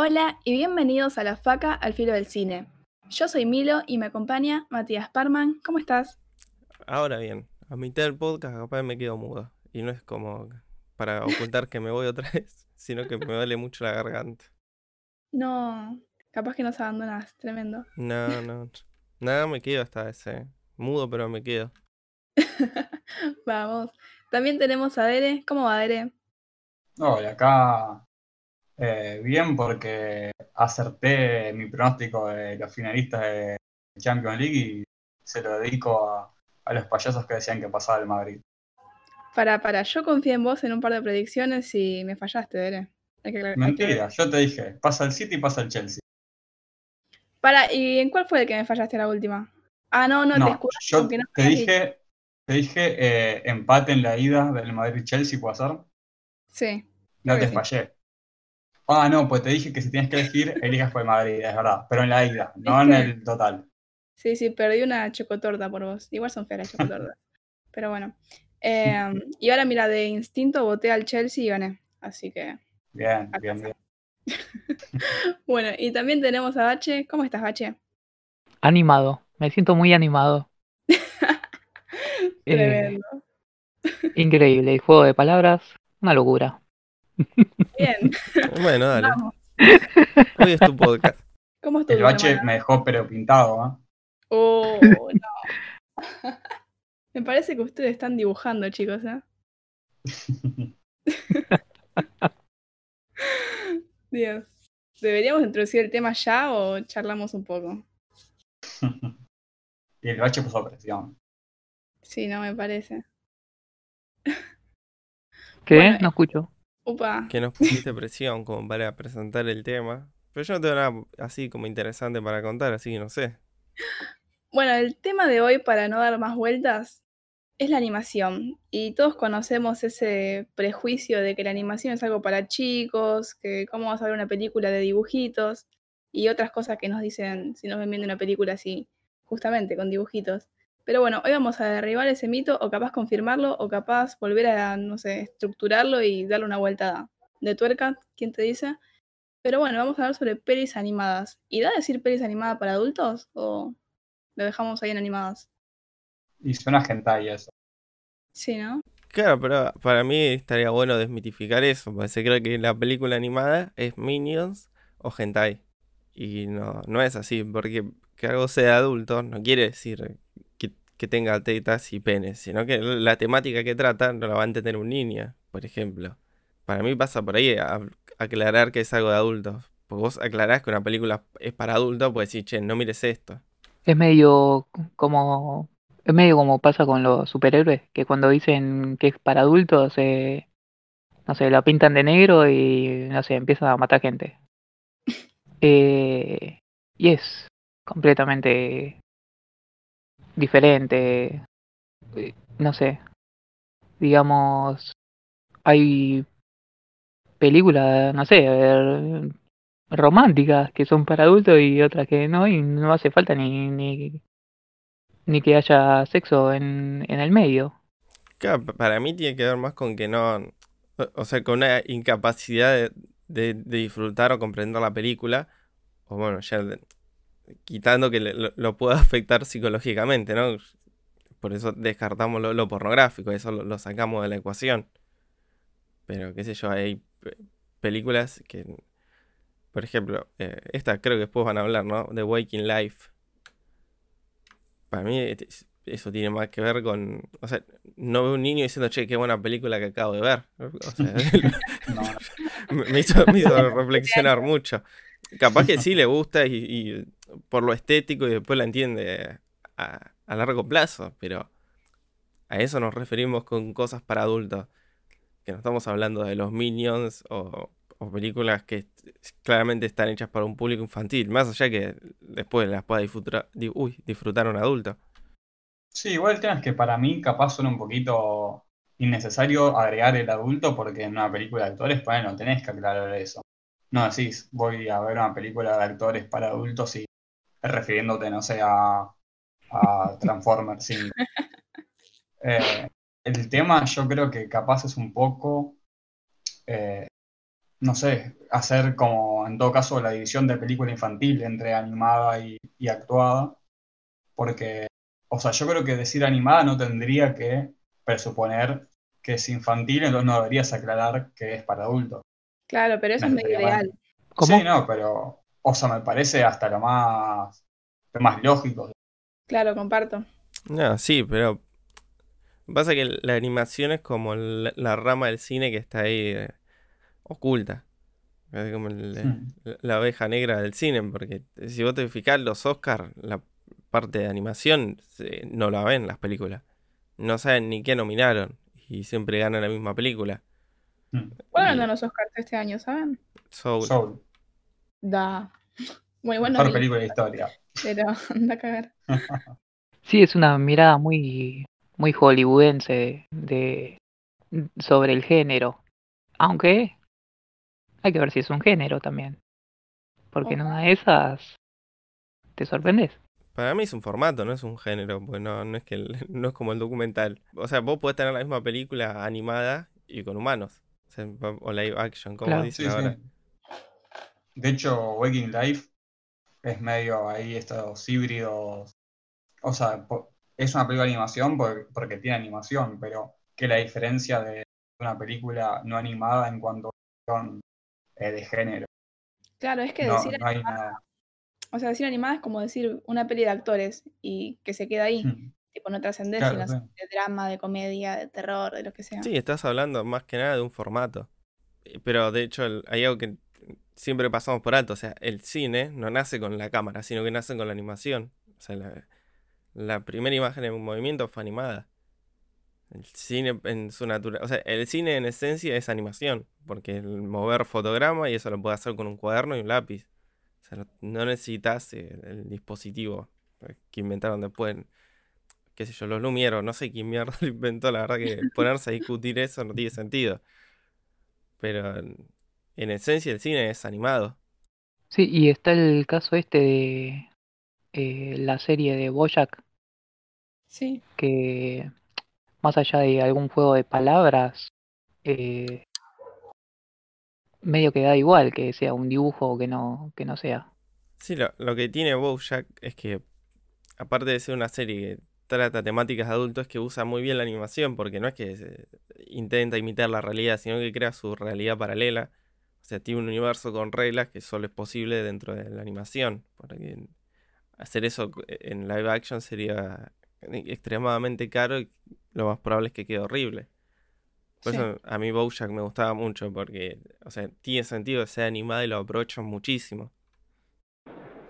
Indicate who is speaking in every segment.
Speaker 1: Hola y bienvenidos a La Faca al Filo del Cine. Yo soy Milo y me acompaña Matías Parman. ¿Cómo estás?
Speaker 2: Ahora bien, a mitad del podcast capaz me quedo mudo. Y no es como para ocultar que me voy otra vez, sino que me duele mucho la garganta.
Speaker 1: No, capaz que nos abandonas, tremendo.
Speaker 2: No, no. Nada, me quedo hasta ese. Mudo, pero me quedo.
Speaker 1: Vamos. También tenemos a Dere. ¿Cómo va, Dere?
Speaker 3: Hola, acá eh, bien, porque acerté mi pronóstico de los finalistas de Champions League y se lo dedico a, los payasos que decían que pasaba el Madrid.
Speaker 1: Para, para, yo confié en vos en un par de predicciones y me fallaste, Dere.
Speaker 3: Mentira, yo te dije, pasa el City y pasa el Chelsea.
Speaker 1: Para, ¿y en cuál fue el que me fallaste la última? Ah, no, no, te escucho.
Speaker 3: Yo te, dije, te dije eh, empate en la ida del Madrid-Chelsea, ¿puede ser?
Speaker 1: Sí.
Speaker 3: No te fallé. Ah, no, pues te dije que si tienes que elegir, elijas por Madrid, es verdad. Pero en la ida, no en el total.
Speaker 1: Sí, sí, perdí una chocotorta por vos. Igual son feas las chocotortas. pero bueno. Em, y ahora, mira, de instinto voté al Chelsea y gané. Así que.
Speaker 3: Bien, bien, bien.
Speaker 1: bueno, y también tenemos a Bache. ¿Cómo estás, Bache?
Speaker 4: Animado. Me siento muy animado.
Speaker 1: Tremendo.
Speaker 4: Eh, increíble. El juego de palabras, una locura.
Speaker 1: Bien.
Speaker 2: Bueno, dale. Hoy es tu podcast.
Speaker 1: ¿Cómo
Speaker 3: El bache me dejó pero pintado, ¿eh?
Speaker 1: Oh, no. Me parece que ustedes están dibujando, chicos, ¿eh? Dios. ¿Deberíamos introducir el tema ya o charlamos un poco?
Speaker 3: y el bache puso presión.
Speaker 1: Sí, no me parece.
Speaker 4: ¿Qué? no escucho.
Speaker 2: Que nos pusiste presión como para presentar el tema. Pero yo no tengo nada así como interesante para contar, así que no sé.
Speaker 1: Bueno, el tema de hoy, para no dar más vueltas, es la animación. Y todos conocemos ese prejuicio de que la animación es algo para chicos, que cómo vas a ver una película de dibujitos y otras cosas que nos dicen si nos ven viendo una película así, justamente con dibujitos. Pero bueno, hoy vamos a derribar ese mito o capaz confirmarlo o capaz volver a, no sé, estructurarlo y darle una vuelta de tuerca, ¿quién te dice? Pero bueno, vamos a hablar sobre pelis animadas. ¿Y da decir pelis animadas para adultos o lo dejamos ahí en animadas?
Speaker 3: Y suena hentai eso.
Speaker 1: Sí, ¿no?
Speaker 2: Claro, pero para mí estaría bueno desmitificar eso, porque se cree que la película animada es Minions o hentai. Y no, no es así, porque que algo sea adulto no quiere decir que tenga tetas y penes, sino que la temática que trata no la va a entender un niño, por ejemplo. Para mí pasa por ahí aclarar que es algo de adultos. Porque vos aclarás que una película es para adultos, pues decir, che, no mires esto.
Speaker 4: Es medio como. Es medio como pasa con los superhéroes, que cuando dicen que es para adultos, eh, no sé, la pintan de negro y no sé, empiezan a matar gente. Eh, y es completamente diferente. Eh, no sé. Digamos, hay películas, no sé, románticas que son para adultos y otras que no, y no hace falta ni, ni, que haya sexo en, en el medio.
Speaker 2: Claro, para mí tiene que ver más con que no, o sea, con una incapacidad de, de, de disfrutar o comprender la película, o bueno, ya quitando que lo, pueda afectar psicológicamente, ¿no? Por eso descartamos lo, pornográfico, eso lo, sacamos de la ecuación. Pero qué sé yo, hay películas que, por ejemplo, eh, esta creo que después van a hablar, ¿no? The Waking Life. Para mí eso tiene más que ver con, o sea, no veo un niño diciendo, che, qué buena película que acabo de ver. O sea, me, hizo, reflexionar mucho. Capaz que sí le gusta y por lo estético y después la entiende a, largo plazo, pero a eso nos referimos con cosas para adultos. Que no estamos hablando de los Minions o, películas que claramente están hechas para un público infantil, más allá que después las pueda disfrutar, disfrutar un adulto.
Speaker 3: Sí, igual el tema es que para mí capaz son un poquito innecesario agregar el adulto porque en una película de actores, pues no tenés que aclarar eso. No decís, voy a ver una película de actores para adultos y refiriéndote, no sé, a, a Transformers 5. Eh, el tema yo creo que capaz es un poco, eh, no sé, hacer como en todo caso la división de película infantil entre animada y, y actuada, porque, o sea, yo creo que decir animada no tendría que presuponer que es infantil, entonces no deberías aclarar que es para adultos.
Speaker 1: Claro, pero eso
Speaker 3: No
Speaker 1: es medio ideal.
Speaker 4: ¿Cómo?
Speaker 3: Sí, no, pero, o sea, me parece hasta lo más, lo más lógico.
Speaker 1: Claro, comparto.
Speaker 2: No, sí, pero pasa que la animación es como la, la rama del cine que está ahí eh, oculta. Es como el-
Speaker 3: Hmm.
Speaker 2: la, oveja negra del cine, porque si vos te fijás, los Oscars, la parte de animación, se- no la ven las películas. No saben ni qué nominaron y siempre ganan la misma película.
Speaker 3: Mm.
Speaker 1: ¿Cuál
Speaker 2: Y-
Speaker 1: ganó los Oscars este año, saben?
Speaker 2: Soul.
Speaker 3: Soul,
Speaker 1: Da. Muy bueno,
Speaker 3: mejor película de historia.
Speaker 1: pero anda a cagar.
Speaker 4: Sí, es una mirada muy, muy hollywoodense de, sobre el género. Aunque hay que ver si es un género también. Porque en una de esas te sorprendes.
Speaker 2: Para mí es un formato, no es un género, pues no, no es que el- no es como el documental. O sea, vos podés tener la misma película animada y con humanos. O, sea, o live action, como
Speaker 4: Claro.
Speaker 2: dicen
Speaker 3: Sí,
Speaker 2: ahora.
Speaker 3: sí. De hecho, Waking Life es medio ahí estos híbridos. O sea, es una película de animación por- porque, tiene animación, pero que la diferencia de una película no animada en cuanto a eh, de género.
Speaker 1: Claro, es que
Speaker 3: No,
Speaker 1: decir,
Speaker 3: no hay nada.
Speaker 1: o sea, decir animada es como decir una peli de actores y que se queda ahí.
Speaker 3: Mm.
Speaker 1: Tipo, no trascender,
Speaker 3: Claro,
Speaker 1: sino
Speaker 3: sí.
Speaker 1: de drama, de comedia, de terror, de lo que sea.
Speaker 2: Sí, estás hablando más que nada de un formato. Eh, Pero de hecho el- hay algo que siempre pasamos por alto. O sea, el cine no nace con la cámara, sino que nace con la animación. O sea, la, la primera imagen en movimiento fue animada. El cine en su naturaleza. O sea, el cine en esencia es animación. Porque el mover fotograma y eso lo puedes hacer con un cuaderno y un lápiz. O sea, no, necesitas el, el dispositivo eh, que inventaron después. Qué sé yo, los Lumière, no sé quién mierda lo inventó. La verdad que ponerse a discutir eso no tiene sentido. Pero en, en esencia el cine es animado.
Speaker 4: Sí, y está el caso este de eh, la serie de Bojack,
Speaker 1: Sí.
Speaker 4: que más allá de algún juego de palabras, eh, medio que da igual que sea un dibujo o que no, que no sea.
Speaker 2: Sí, lo, lo que tiene BoJack es que, aparte de ser una serie que trata temáticas de adultos, es que usa muy bien la animación, porque no es que se- intenta imitar la realidad, sino que crea su realidad paralela. O sea, tiene un universo con reglas que solo es posible dentro de la animación. Porque hacer eso en live action sería extremadamente caro y lo más probable es que quede horrible. Por
Speaker 1: Sí.
Speaker 2: eso a mí BoJack me gustaba mucho, porque, o sea, tiene sentido que sea animada y lo aprovechan muchísimo.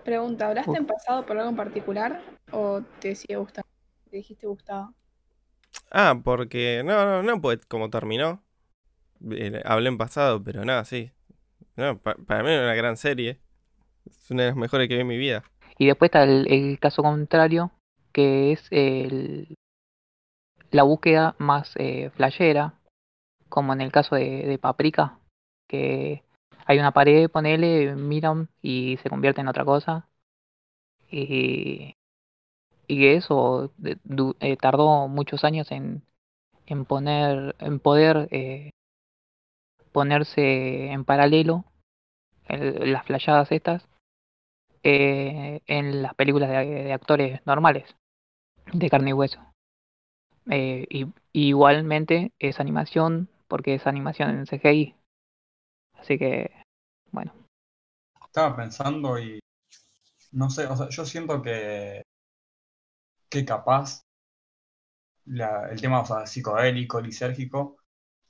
Speaker 1: Pregunta, ¿hablaste
Speaker 4: Uf.
Speaker 1: en pasado por algo en particular o te sigue gustando? Te dijiste gustaba.
Speaker 2: Ah, porque. No, no, no, pues como terminó. Eh, hablé en pasado, pero nada, sí. No, pa- para mí es una gran serie. Es una de las mejores que vi en mi vida.
Speaker 4: Y después está el, el caso contrario, que es el, la búsqueda más eh, flashera, como en el caso de, Paprika, que hay una pared, ponele, miran y se convierte en otra cosa. Y, y eso eh, tardó muchos años en, en poner, en poder eh, ponerse en paralelo el- las flashadas estas eh, en las películas de actores normales, de carne y hueso. Eh, y, igualmente es animación, porque es animación en CGI. Así que, bueno,
Speaker 3: Estaba pensando y no sé, o sea, yo siento que, que capaz el tema o sea, psicodélico, lisérgico,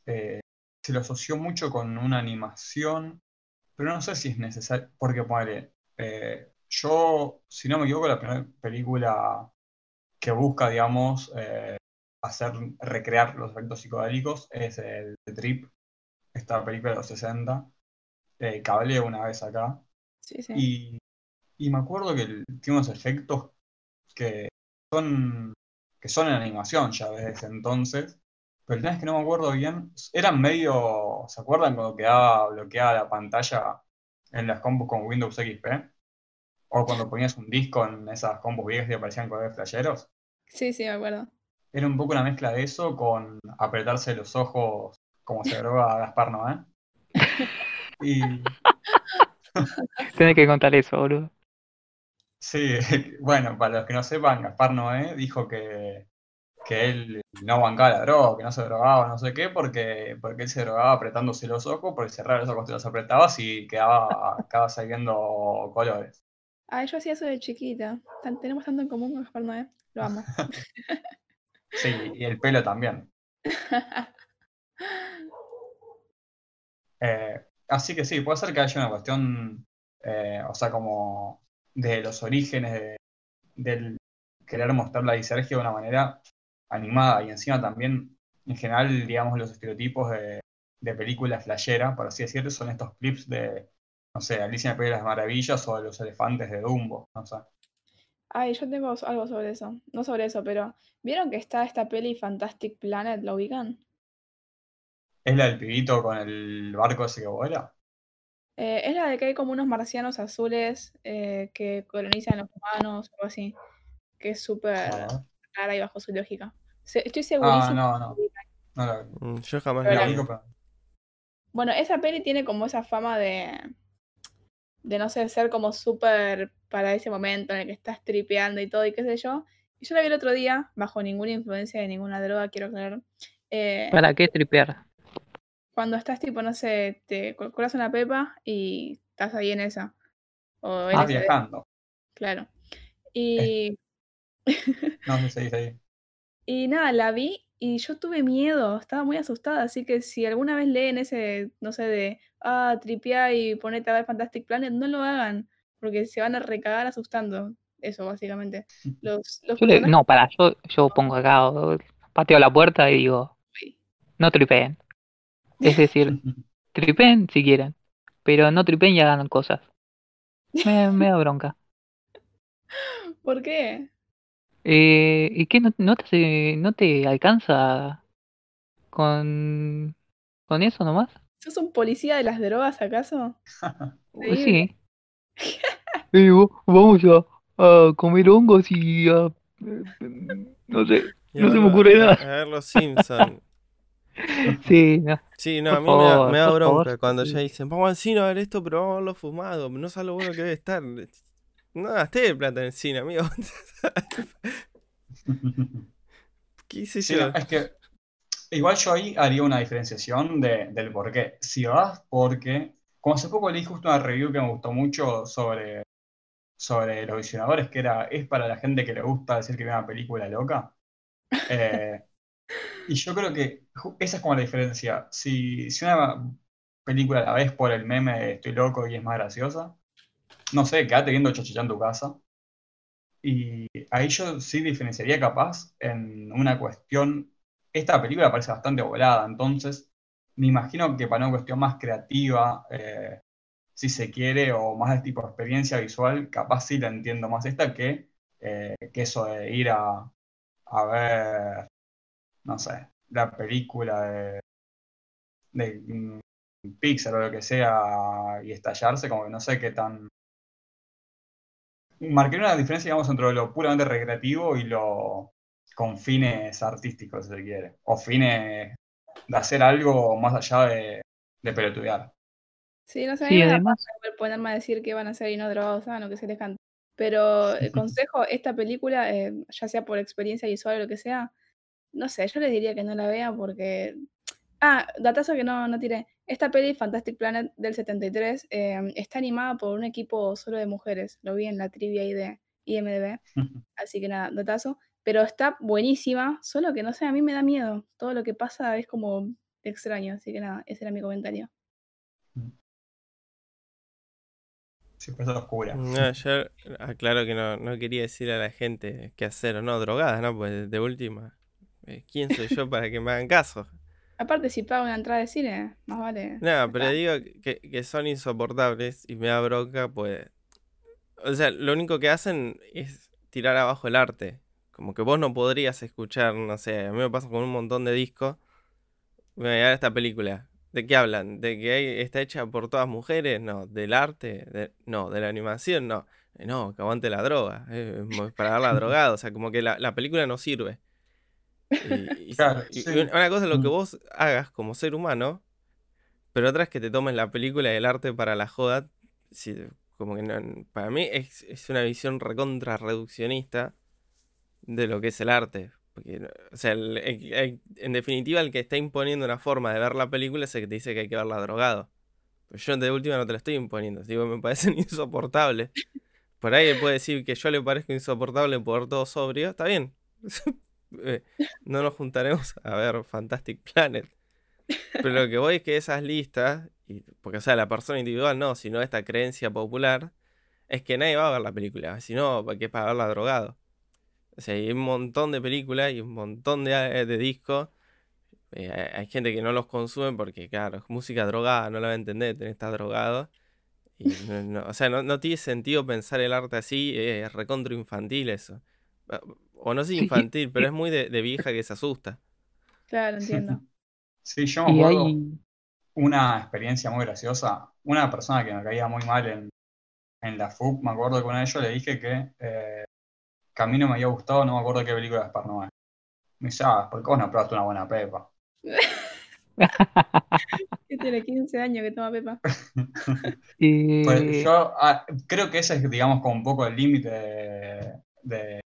Speaker 3: eh, se lo asoció mucho con una animación, pero no sé si es necesario, porque ponele, eh, yo, si no me equivoco, la primera película que busca, digamos, eh, hacer, recrear los efectos psicodélicos es el The Trip, esta película de los 60, eh, que hablé una vez acá.
Speaker 1: Sí, sí.
Speaker 3: Y, y me acuerdo que el- tiene unos efectos que son, que son en animación ya desde ese entonces, Pero el tema es que no me acuerdo bien. Eran medio. ¿Se acuerdan cuando quedaba bloqueada la pantalla en las combos con Windows XP? O cuando ponías un disco en esas combos viejas y aparecían colores flasheros.
Speaker 1: Sí, sí, me acuerdo.
Speaker 3: Era un poco una mezcla de eso con apretarse los ojos como se droga Gaspar Noé. Y
Speaker 4: Tienes que contar eso, boludo.
Speaker 3: sí, bueno, para los que no sepan, Gaspar Noé dijo que, que él no bancaba la droga, que no se drogaba, no sé qué, porque, porque él se drogaba apretándose los ojos, porque cerraba los ojos te los apretabas y quedaba, acabas saliendo colores.
Speaker 1: Ah, yo hacía eso de chiquita. Tan- tenemos tanto en común con Gaspar Noé. Lo amo.
Speaker 3: Sí, y el pelo también. Eh, así que sí, puede ser que haya una cuestión, eh, o sea, como de los orígenes de- del querer mostrar la disergia de una manera animada y encima también, en general, digamos, los estereotipos de, de películas flashera, por así decirlo, son estos clips de, no sé, Alicia en el País de las Maravillas o de los elefantes de Dumbo, no sé.
Speaker 1: Ay, yo tengo algo sobre eso. No sobre eso, pero ¿vieron que está esta peli Fantastic Planet? ¿La ubican?
Speaker 3: ¿Es la del pibito con el barco ese que vuela?
Speaker 1: Eh, es la de que hay como unos marcianos azules eh, que colonizan los humanos o algo así. Que es súper
Speaker 3: Joder.
Speaker 1: rara y bajo su lógica. Se- estoy
Speaker 3: Ah,
Speaker 1: segurísima.
Speaker 3: no, no. No la.
Speaker 2: Mm, Yo jamás
Speaker 1: Pero
Speaker 2: la vi.
Speaker 1: Bueno, esa peli tiene como esa fama de, de no sé, ser como súper para ese momento en el que estás tripeando y todo y qué sé yo. Y yo la vi el otro día, bajo ninguna influencia de ninguna droga, quiero aclarar. eh,
Speaker 4: ¿Para qué tripear?
Speaker 1: cuando estás tipo, no sé, te cu- curas una pepa y estás ahí en esa. O
Speaker 3: Ah, viajando.
Speaker 1: claro. Y,
Speaker 3: No sé si dice ahí.
Speaker 1: y nada, la vi y yo tuve miedo, estaba muy asustada, así que si alguna vez leen ese, no sé, de, ah, tripea y ponete a ver Fantastic Planet, no lo hagan, porque se van a recagar asustando. Eso, básicamente. Los, los
Speaker 4: Yo le-
Speaker 1: personajes-
Speaker 4: no, para, yo, yo pongo acá, o- pateo la puerta y digo, no tripeen. Es decir, tripeen si quieren, pero no tripeen y hagan cosas. Me, me da bronca.
Speaker 1: ¿Por qué?
Speaker 4: Eh, ¿Y qué? ¿No, no te, no te alcanza con, con eso nomás?
Speaker 1: ¿Sos un policía de las drogas, acaso?
Speaker 4: Pues sí. Va- vamos a, a comer hongos y a... eh, No sé.
Speaker 2: Y
Speaker 4: No
Speaker 2: a
Speaker 4: se me ocurre nada.
Speaker 2: A ver los Simpsons.
Speaker 4: Sí, no.
Speaker 2: Sí, no, a mí me da, me bronca
Speaker 4: favor.
Speaker 2: cuando ya dicen, vamos al cine a ver esto, pero vamos a verlo fumado. No sabes lo bueno que debe estar. No gasté plata en el cine, amigo. ¿Qué hice
Speaker 3: Sí,
Speaker 2: yo?
Speaker 3: no, es que igual yo ahí haría una diferenciación de- del por qué. Si vas porque, como hace poco leí justo una review que me gustó mucho sobre, sobre los visionadores, que era, es para la gente que le gusta decir que ve una película loca. Eh, y yo creo que esa es como la diferencia. Si, si una película la ves por el meme de estoy loco y es más graciosa, no sé, quédate viendo Chachichá en tu casa. Y ahí yo sí diferenciaría capaz en una cuestión. Esta película parece bastante volada, entonces me imagino que para una cuestión más creativa, eh, si se quiere, o más de tipo experiencia visual, capaz sí la entiendo más esta que, eh, que eso de ir a, a ver, no sé, la película de, de mm, Pixar o lo que sea y estallarse, como que no sé qué tan marcaría una diferencia, digamos, entre lo puramente recreativo y lo con fines artísticos, si se quiere. O fines de hacer algo más allá de, de pelotudear.
Speaker 1: Sí, no sé,
Speaker 4: Sí, además,
Speaker 1: ponerme a decir que van a ser y no drogados, lo que se les canta. Pero el consejo, esta película, eh, ya sea por experiencia visual o lo que sea, no sé, yo les diría que no la vean porque... Ah, datazo que no, no tiré. Esta peli, Fantastic Planet del 73, eh, está animada por un equipo solo de mujeres. Lo vi en la trivia ahí de IMDB. Así que nada, datazo. Pero está buenísima, solo que no sé, a mí me da miedo. Todo lo que pasa es como extraño. Así que nada, ese era mi comentario.
Speaker 3: Siempre es oscura.
Speaker 2: No, yo aclaro que no, no quería decir a la gente qué hacer o no, drogadas, ¿no? Pues de última, eh, ¿quién soy yo para que me hagan caso?
Speaker 1: Aparte, si pago una entrada de cine, más vale.
Speaker 2: No, pero
Speaker 1: está.
Speaker 2: digo que, que son insoportables y me da bronca, pues. O sea, lo único que hacen es tirar abajo el arte. Como que vos no podrías escuchar, no sé, a mí me pasa con un montón de discos Voy a esta película. ¿De qué hablan? ¿De que hay- está hecha por todas mujeres? No. ¿Del arte? De- no. ¿De la animación? No. Eh, No, que aguante la droga. eh, para darla drogada. O sea, como que la, la película no sirve. Y, y-
Speaker 3: Claro,
Speaker 2: y-
Speaker 3: sí.
Speaker 2: y una cosa es lo que
Speaker 3: Mm.
Speaker 2: vos hagas como ser humano, pero otra es que te tomes la película y el arte para la joda. si- como que no- para mí es, es una visión recontra reduccionista de lo que es el arte. Porque, o sea, el- en definitiva, el que está imponiendo una forma de ver la película es el que te dice que hay que verla drogado. Pero yo de última no te lo estoy imponiendo. Digo, me parecen insoportables. Por ahí puede decir que yo le parezco insoportable por todo sobrio. Está bien. Eh, no nos juntaremos a ver Fantastic Planet. Pero lo que voy es que esas listas, porque o sea, la persona individual no, sino esta creencia popular, es que nadie va a ver la película, si no, que es para verla drogado. O sea, hay un montón de películas y un montón de, eh, de discos. eh, hay hay gente que no los consume porque, claro, es música drogada, no la va a entender, tenés que estar drogado. Y no- no- o sea, no, no tiene sentido pensar el arte así, eh, es recontra infantil eso. Ah, O no
Speaker 4: y-
Speaker 2: infantil, pero es muy de, de vieja que se asusta.
Speaker 1: Claro, entiendo.
Speaker 3: Sí, yo me acuerdo
Speaker 4: hay.
Speaker 3: una experiencia muy graciosa. Una persona que me caía muy mal en, en la FUP, me acuerdo que una de ellos le dije que, eh, que a mí no me había gustado, no me acuerdo qué película de Sparnoe. Me dice, ah, ¿por qué vos no probaste una buena pepa?
Speaker 1: Que tiene 15 años que toma Pepa.
Speaker 4: Eh,
Speaker 3: Pues yo ah, creo que ese es, digamos, como un poco el límite de, de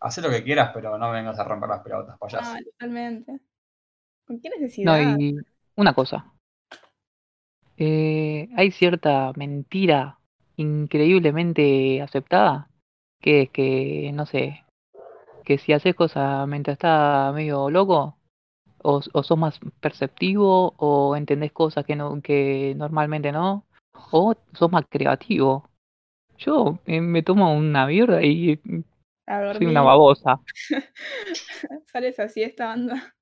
Speaker 3: hacer lo que quieras, pero no vengas a romper las pelotas, payaso.
Speaker 1: Ah, totalmente. ¿Con qué
Speaker 4: No,
Speaker 1: necesidad?
Speaker 4: y una cosa. Eh, hay cierta mentira increíblemente aceptada, que es que, no sé, que si haces cosas mientras estás medio loco, o, o sos más perceptivo, o entendés cosas que, no, que normalmente no, o sos más creativo. Yo eh, me tomo una birra y soy una babosa.
Speaker 1: Sales así esta banda.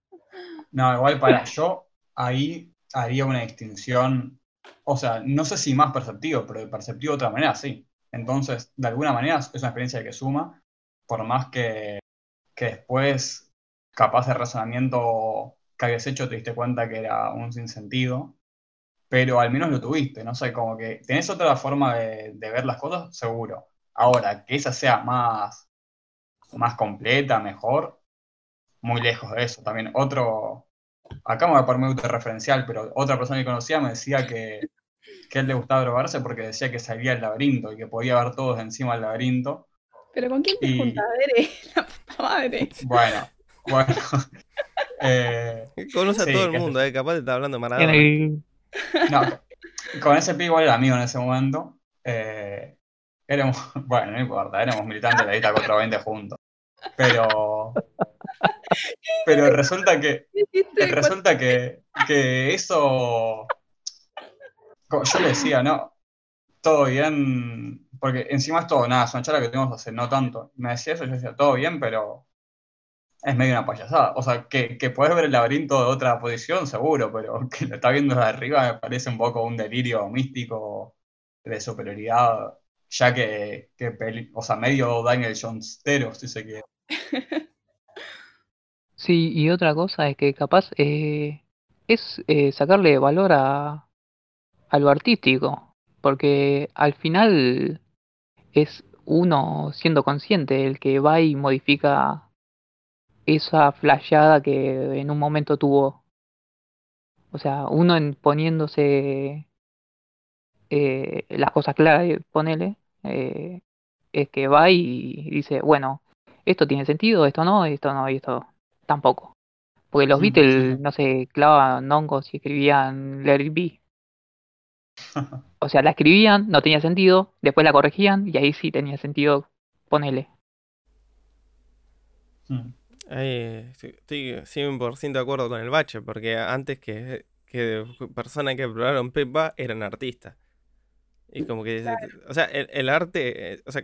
Speaker 3: No, igual para yo ahí haría una distinción, o sea, no sé si más perceptivo, pero de perceptivo de otra manera, sí. Entonces, de alguna manera es una experiencia que suma, por más que, que después, capaz de razonamiento que habías hecho, te diste cuenta que era un sinsentido, pero al menos lo tuviste, no sé, como que tenés otra forma de, ver las cosas, seguro. Ahora, que esa sea más, más completa, mejor, muy lejos de eso. También otro, acá me voy a poner muy referencial, pero otra persona que conocía me decía que, que a él le gustaba drogarse porque decía que salía del laberinto y que podía ver todos encima del laberinto.
Speaker 1: ¿Pero con quién te
Speaker 3: Y-
Speaker 1: juntas? Dere? La puta madre.
Speaker 3: Bueno, bueno. eh,
Speaker 2: Conoce
Speaker 3: Sí,
Speaker 2: a todo el
Speaker 3: que-
Speaker 2: mundo, eh, capaz te está hablando Maradona.
Speaker 4: el-
Speaker 3: no, con ese pibe igual era amigo en ese momento. Eh, éramos, bueno, no importa, éramos militantes de la lista 420 juntos. Pero, pero resulta que, resulta que, que eso, yo le decía, ¿no? Todo bien, porque encima es todo, nada, es una charla que tuvimos hace no tanto. Me decía eso, yo decía, todo bien, pero es medio una payasada. O sea, que, que podés ver el laberinto de otra posición, seguro, pero que lo está viendo de arriba me parece un poco un delirio místico de superioridad, ya que, que o sea, medio Daniel Johnstero, si se quiere.
Speaker 4: Sí, y otra cosa es que capaz eh, es eh, sacarle valor a, a lo artístico, porque al final es uno siendo consciente el que va y modifica esa flasheada que en un momento tuvo. O sea, uno en poniéndose eh, las cosas claras, ponele, eh, es que va y dice, bueno, esto tiene sentido, esto no, esto no, y esto tampoco. Porque los Beatles,
Speaker 3: sí.
Speaker 4: no sé, clavaban hongos y escribían Let It Be. O sea, la escribían, no tenía sentido, después la corregían y ahí sí tenía sentido, ponele.
Speaker 3: Mm.
Speaker 2: Ahí estoy, estoy 100% de acuerdo con el bache, porque antes que, que personas que probaron Pepa eran artistas. Y como que, o sea, el, el arte, o sea,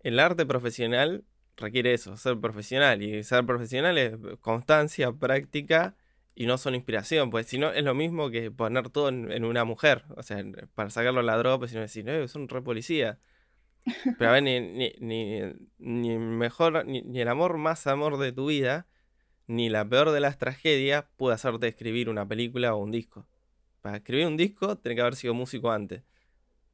Speaker 2: el arte profesional requiere eso, ser profesional. Y ser profesional es constancia, práctica y no solo inspiración, pues si no es lo mismo que poner todo en, una mujer. O sea, para sacarlo a la droga, pues si no decir, no, son re policía. Pero a ver, ni, ni, ni, mejor, ni, ni el amor más amor de tu vida ni la peor de las tragedias puede hacerte escribir una película o un disco. Para escribir un disco, tenés que haber sido músico antes.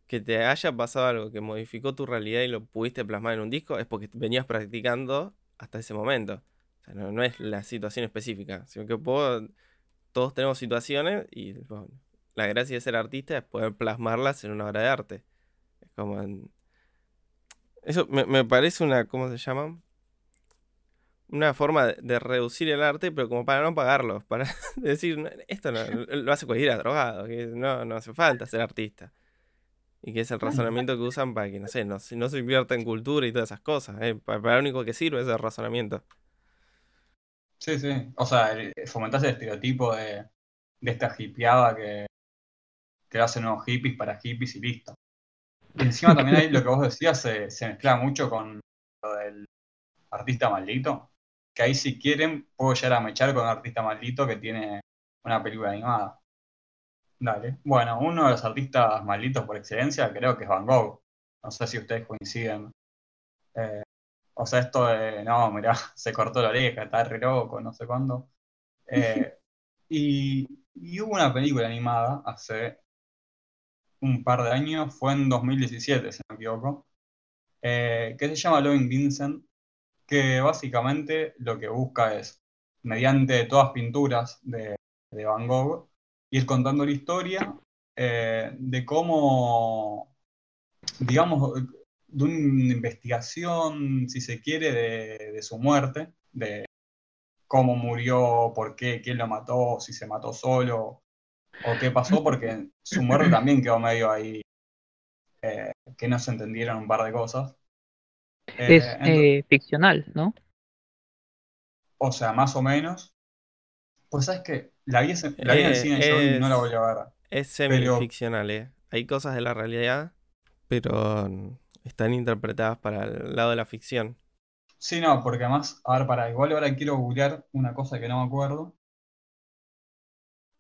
Speaker 2: Que te haya pasado algo que modificó tu realidad y lo pudiste plasmar en un disco es porque venías practicando hasta ese momento. O sea, no, es la situación específica, sino que todos tenemos situaciones y la gracia de ser artista es poder plasmarlas en una obra de arte. Es como... Eso me, me parece una, ¿cómo se llama? una forma de, reducir el arte, pero como para no pagarlo, para decir, esto no, lo hace cualquiera drogado, que no, no hace falta ser artista. Y que es el razonamiento que usan para que, no sé, no, no se invierta en cultura y todas esas cosas. ¿eh? Para, lo único que sirve es el razonamiento.
Speaker 3: Sí, sí. O sea, fomentás el estereotipo de, de esta hippieada que, que hacen unos hippies para hippies y listo. Y encima también ahí lo que vos decías se, se mezcla mucho con lo del artista maldito que ahí si quieren puedo llegar a mechar con un artista maldito que tiene una película animada. Dale. Bueno, uno de los artistas malditos por excelencia creo que es Van Gogh. No sé si ustedes coinciden. Eh, o sea, esto de, no, mirá, se cortó la oreja, está re loco, no sé cuándo. Eh, y, hubo una película animada hace un par de años, fue en 2017, si no me equivoco, eh, que se llama Loving Vincent, que básicamente lo que busca es, mediante todas pinturas de, Van Gogh, ir contando la historia eh, de cómo, digamos, de una investigación, si se quiere, de, su muerte, de cómo murió, por qué, quién lo mató, si se mató solo, o qué pasó, porque su muerte también quedó medio ahí, eh, que no se entendieron un par de cosas.
Speaker 4: Es eh, eh, ficcional, ¿no?
Speaker 3: O sea, más o menos. Pues sabes que la vi, la en el cine yo no la voy a ver.
Speaker 2: Es semi-ficcional, ¿eh? Hay cosas de la realidad, pero están interpretadas para el lado de la ficción.
Speaker 3: Sí, no, porque además, a ver, para, igual ahora quiero googlear una cosa que no me acuerdo.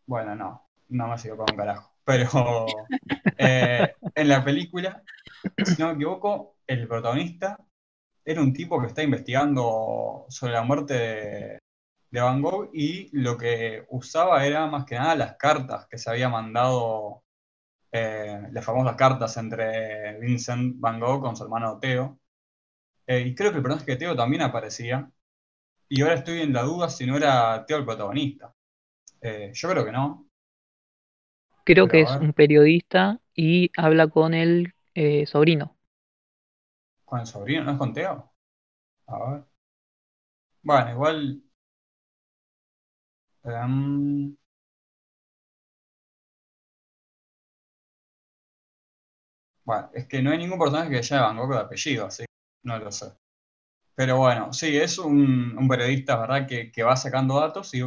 Speaker 3: Bueno, no, no me sigo con un carajo. Pero eh, en la película, si no me equivoco, el protagonista era un tipo que está investigando sobre la muerte de, Van Gogh y lo que usaba era más que nada las cartas que se había mandado, eh, las famosas cartas entre Vincent Van Gogh con su hermano Theo. Eh, y creo que el personaje de Theo también aparecía. Y ahora estoy en la duda si no era Theo el protagonista. Eh, yo creo que no.
Speaker 4: Creo que es un periodista y habla con el sobrino.
Speaker 3: ¿Con el sobrino? ¿No es con Teo? A ver. Bueno, igual. Em, es que no hay ningún personaje que llame Van Gogh de apellido, así que no lo sé. Pero bueno, sí, es un, periodista, ¿verdad? Que, que, va sacando datos y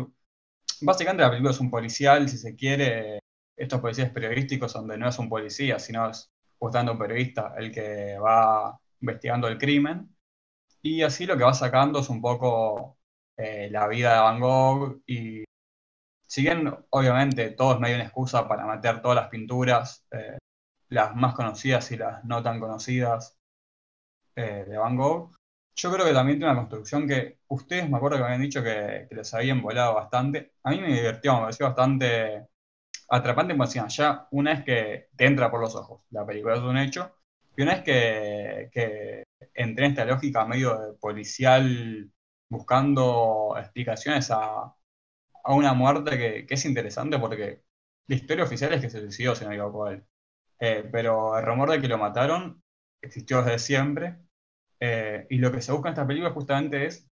Speaker 3: básicamente la película es un policial, si se quiere, estos policías periodísticos donde no es un policía, sino es justamente un periodista el que va investigando el crimen. Y así lo que va sacando es un poco eh, la vida de Van Gogh y si obviamente todo es medio una excusa para meter todas las pinturas, eh, las más conocidas y las no tan conocidas eh, de Van Gogh, yo creo que también tiene una construcción que ustedes me acuerdo que habían dicho que, les habían volado bastante. A mí me divirtió, me pareció bastante atrapante, como decían, ya una vez que te entra por los ojos, la película es un hecho, y una vez que, que entré en esta lógica medio policial buscando explicaciones a, una muerte que, es interesante porque la historia oficial es que se suicidó, si no me equivoco él. Eh, pero el rumor de que lo mataron existió desde siempre. Eh, y lo que se busca en esta película justamente es,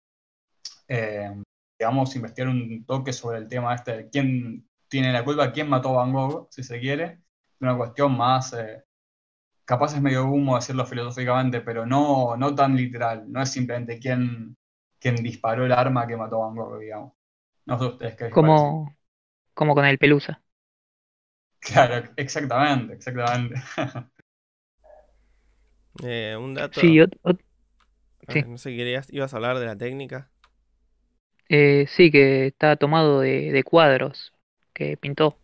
Speaker 3: eh, digamos, investigar un toque sobre el tema este de quién tiene la culpa, quién mató a Van Gogh, si se quiere. Una cuestión más capaz es medio humo decirlo filosóficamente, pero no, no tan literal. No es simplemente quién, disparó el arma que mató a Van Gogh, digamos. No sé ustedes qué
Speaker 4: como, como con el Pelusa.
Speaker 3: Claro, exactamente, exactamente.
Speaker 2: Eh, un dato.
Speaker 4: Sí,
Speaker 2: No sé, ¿querías, ¿ibas a hablar de la técnica?
Speaker 4: Eh, sí, que está tomado de, cuadros que pintó.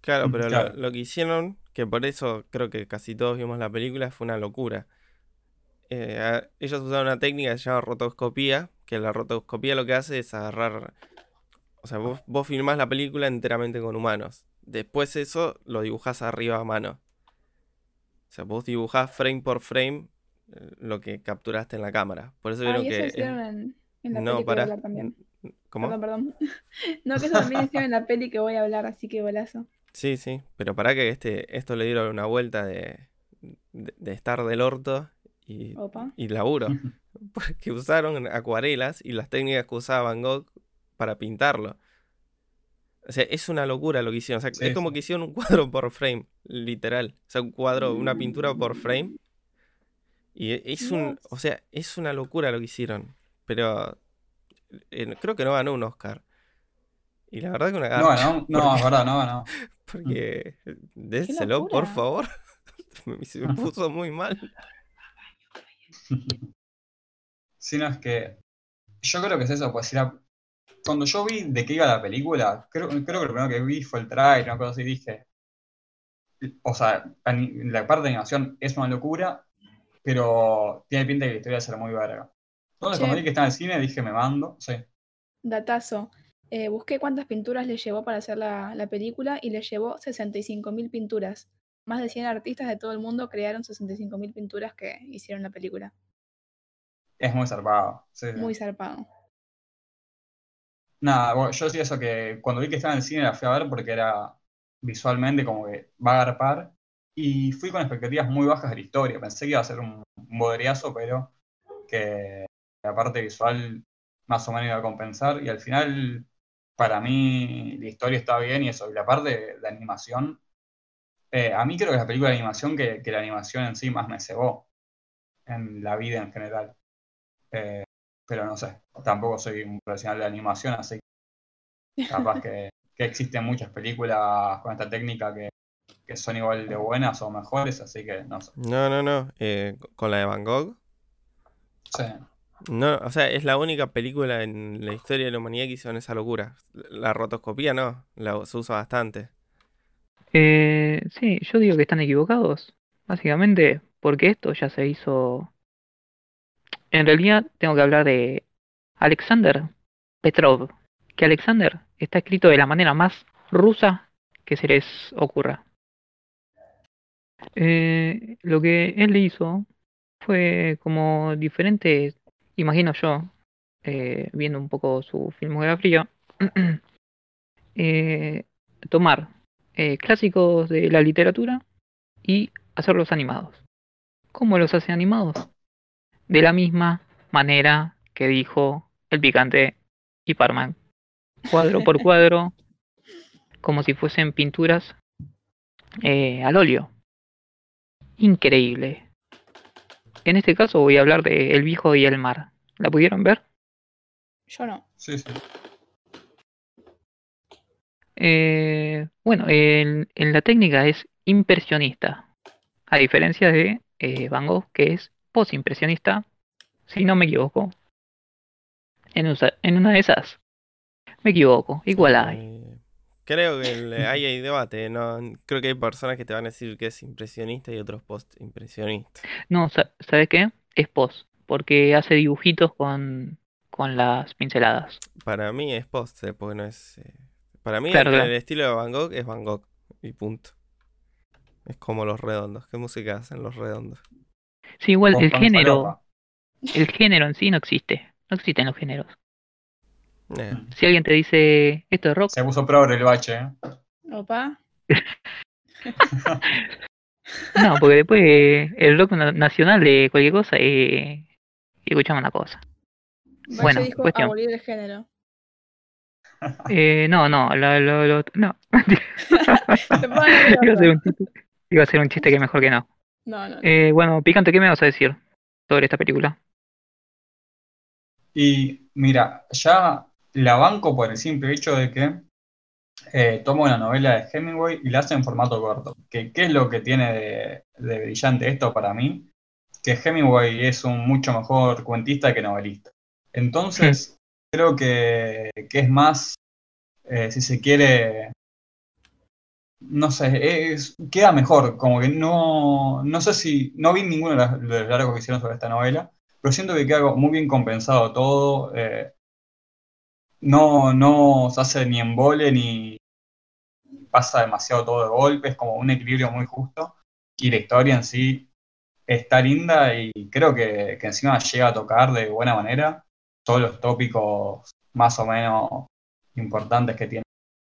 Speaker 2: Claro, pero lo, que hicieron que por eso creo que casi todos vimos la película, fue una locura. Eh, ellos usaron una técnica que se llama rotoscopía, que la rotoscopía lo que hace es agarrar. O sea, vos, vos filmás la película enteramente con humanos. Después eso lo dibujás arriba a mano. O sea, vos dibujás frame por frame eh, lo que capturaste en la cámara. Por eso
Speaker 1: Ah,
Speaker 2: vieron
Speaker 1: y eso
Speaker 2: que.
Speaker 1: hicieron
Speaker 2: es-
Speaker 1: en, en la
Speaker 2: No,
Speaker 1: peli que voy a
Speaker 2: para.
Speaker 1: hablar también.
Speaker 2: ¿Cómo?
Speaker 1: Perdón, perdón. No, que eso también hicieron en la peli que voy a hablar, así que golazo.
Speaker 2: Sí, sí. Pero para que este, esto le dieron una vuelta de, de, de estar del orto y,
Speaker 1: Opa.
Speaker 2: y laburo. Porque usaron acuarelas y las técnicas que usaba Van Gogh para pintarlo. O sea, es una locura lo que hicieron. O sea,
Speaker 3: Sí,
Speaker 2: es como
Speaker 3: sí.
Speaker 2: que hicieron un cuadro por frame, literal. O sea, un cuadro, una pintura por frame. Y e- es un, o sea, es una locura lo que hicieron. Pero eh, creo que no ganó un Oscar. Y la verdad que una
Speaker 3: No,
Speaker 2: garcha.
Speaker 3: no, no, es verdad, no, no.
Speaker 2: Porque déselo, por favor. Me- Se me puso muy mal.
Speaker 3: Sino es que yo creo que es eso, pues si la- cuando yo vi de qué iba la película, creo, creo que lo primero que vi fue el trailer, una cosa así, dije, o sea, la parte de animación es una locura, pero tiene pinta de que la historia va a ser muy verga. Entonces cuando vi que estaba en el cine dije, me mando, sí.
Speaker 1: Datazo. Eh, busqué cuántas pinturas le llevó para hacer la, la película y le llevó 65.000 pinturas. Más de 100 artistas de todo el mundo crearon 65.000 pinturas que hicieron la película.
Speaker 3: Es muy zarpado. sí, sí.
Speaker 1: Muy zarpado.
Speaker 3: Nada, yo decía eso que cuando vi que estaba en el cine la fui a ver porque era visualmente como que va a agarpar y fui con expectativas muy bajas de la historia. Pensé que iba a ser un, un bodriazo, pero que la parte visual más o menos iba a compensar y al final para mí la historia está bien y eso, y la parte de, animación, eh, a mí creo que es la película de animación que, la animación en sí me cebó en la vida en general. Eh, pero no sé, tampoco soy un profesional de animación, así que capaz que, que existen muchas películas con esta técnica que, que son igual de buenas o mejores, así que no sé.
Speaker 2: No, no, no. eh, con la de Van Gogh.
Speaker 3: Sí.
Speaker 2: No, o sea, es la única película en la historia de la humanidad que hicieron esa locura. La rotoscopía no, la, se usa bastante.
Speaker 4: Eh, sí, yo digo que están equivocados, básicamente, porque esto ya se hizo. En realidad, tengo que hablar de Alexander Petrov, que Alexander está escrito de la manera más rusa que se les ocurra. Eh, lo que él le hizo fue como diferente, imagino yo, eh, viendo un poco su filmografía, eh, tomar clásicos de la literatura y hacerlos animados. ¿Cómo los hace animados? De la misma manera que dijo el picante y Parman. Cuadro por cuadro, como si fuesen pinturas eh, al óleo. Increíble. En este caso voy a hablar de El viejo y el mar. ¿La pudieron ver?
Speaker 1: Yo no.
Speaker 3: Sí, sí.
Speaker 4: Eh, bueno, en, en la técnica es impresionista, a diferencia de eh, Van Gogh, que es posimpresionista, si no me equivoco. En, usa- en una de esas, me equivoco, igual hay.
Speaker 2: Eh, creo que el- ahí hay debate, ¿no? Creo que hay personas que te van a decir que es impresionista y otros post-impresionista.
Speaker 4: No, sa- ¿sabes qué? Es pos, porque hace dibujitos con, con las pinceladas.
Speaker 2: Para mí es post, eh, porque no es... eh, Para mí
Speaker 4: Claro,
Speaker 2: el,
Speaker 4: claro.
Speaker 2: el estilo de Van Gogh es Van Gogh y punto. Es como los redondos. ¿Qué música hacen los redondos?
Speaker 4: Sí, igual el género, el género en sí no existe. No existen los géneros.
Speaker 2: Eh,
Speaker 4: Si alguien te dice esto es rock,
Speaker 3: Se puso progre el bache, ¿eh?
Speaker 1: Opa.
Speaker 4: No, porque después el rock na- nacional de cualquier cosa eh, y escuchamos una cosa.
Speaker 1: Bache
Speaker 4: Bueno,
Speaker 1: dijo
Speaker 4: cuestión.
Speaker 1: abolir el género.
Speaker 4: Eh, no, no, lo, lo- lo- no. Iba, a ser un chiste, iba a ser un chiste que mejor que no.
Speaker 1: No, no. no.
Speaker 4: Eh, bueno, Picante, ¿qué me vas a decir sobre esta película?
Speaker 3: Y mira, ya la banco por el simple hecho de que eh, toma una novela de Hemingway y la hace en formato corto. Que, ¿Qué es lo que tiene de, de brillante esto para mí? Que Hemingway es un mucho mejor cuentista que novelista. Entonces, creo que, que es más, eh, si se quiere, no sé, queda mejor. Como que no, no sé si, no vi ninguno de los, largos que hicieron sobre esta novela, pero siento que queda muy bien compensado todo. eh, no, no se hace ni embole ni pasa demasiado todo de golpe, es como un equilibrio muy justo. Y la historia en sí está linda y creo que encima llega a tocar de buena manera todos los tópicos más o menos importantes que tiene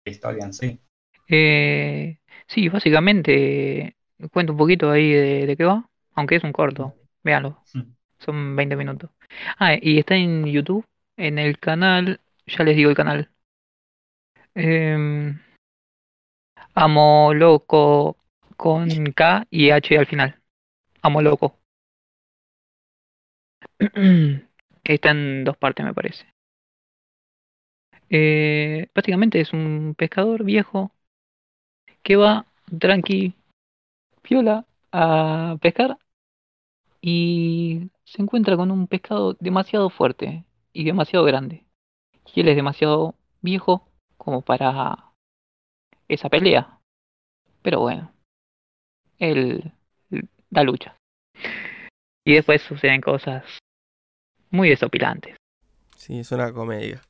Speaker 3: la historia en sí.
Speaker 4: Eh, sí, básicamente cuento un poquito ahí de, de qué va, aunque es un corto, véanlo, son 20 minutos. Ah, y está en YouTube, en el canal, ya les digo el canal. Em, Amo Loco con K y H al final. Amo Loco. Está en dos partes, me parece. Eh, básicamente es un pescador viejo que va tranqui, piola, a pescar y se encuentra con un pescado demasiado fuerte y demasiado grande. Y él es demasiado viejo como para esa pelea. Pero bueno, él da lucha. Y después suceden cosas muy desopilantes.
Speaker 2: Sí, es una comedia.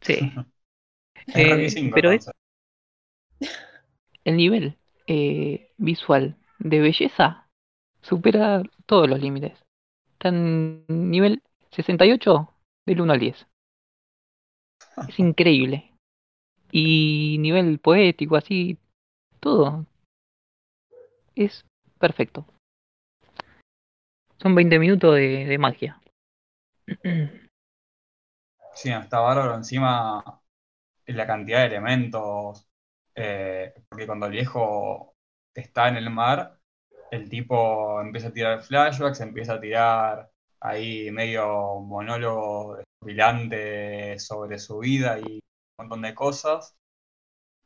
Speaker 4: Sí.
Speaker 3: Es
Speaker 4: Eh, pero es-. El nivel eh, visual de belleza supera todos los límites. Está nivel 68 del 1 al 10. Es increíble. Y nivel poético, así, todo. Es perfecto. Son 20 minutos de, de magia.
Speaker 3: Sí, está bárbaro encima la cantidad de elementos, eh, porque cuando el viejo está en el mar, el tipo empieza a tirar flashbacks, empieza a tirar ahí medio monólogo desopilante sobre su vida y un montón de cosas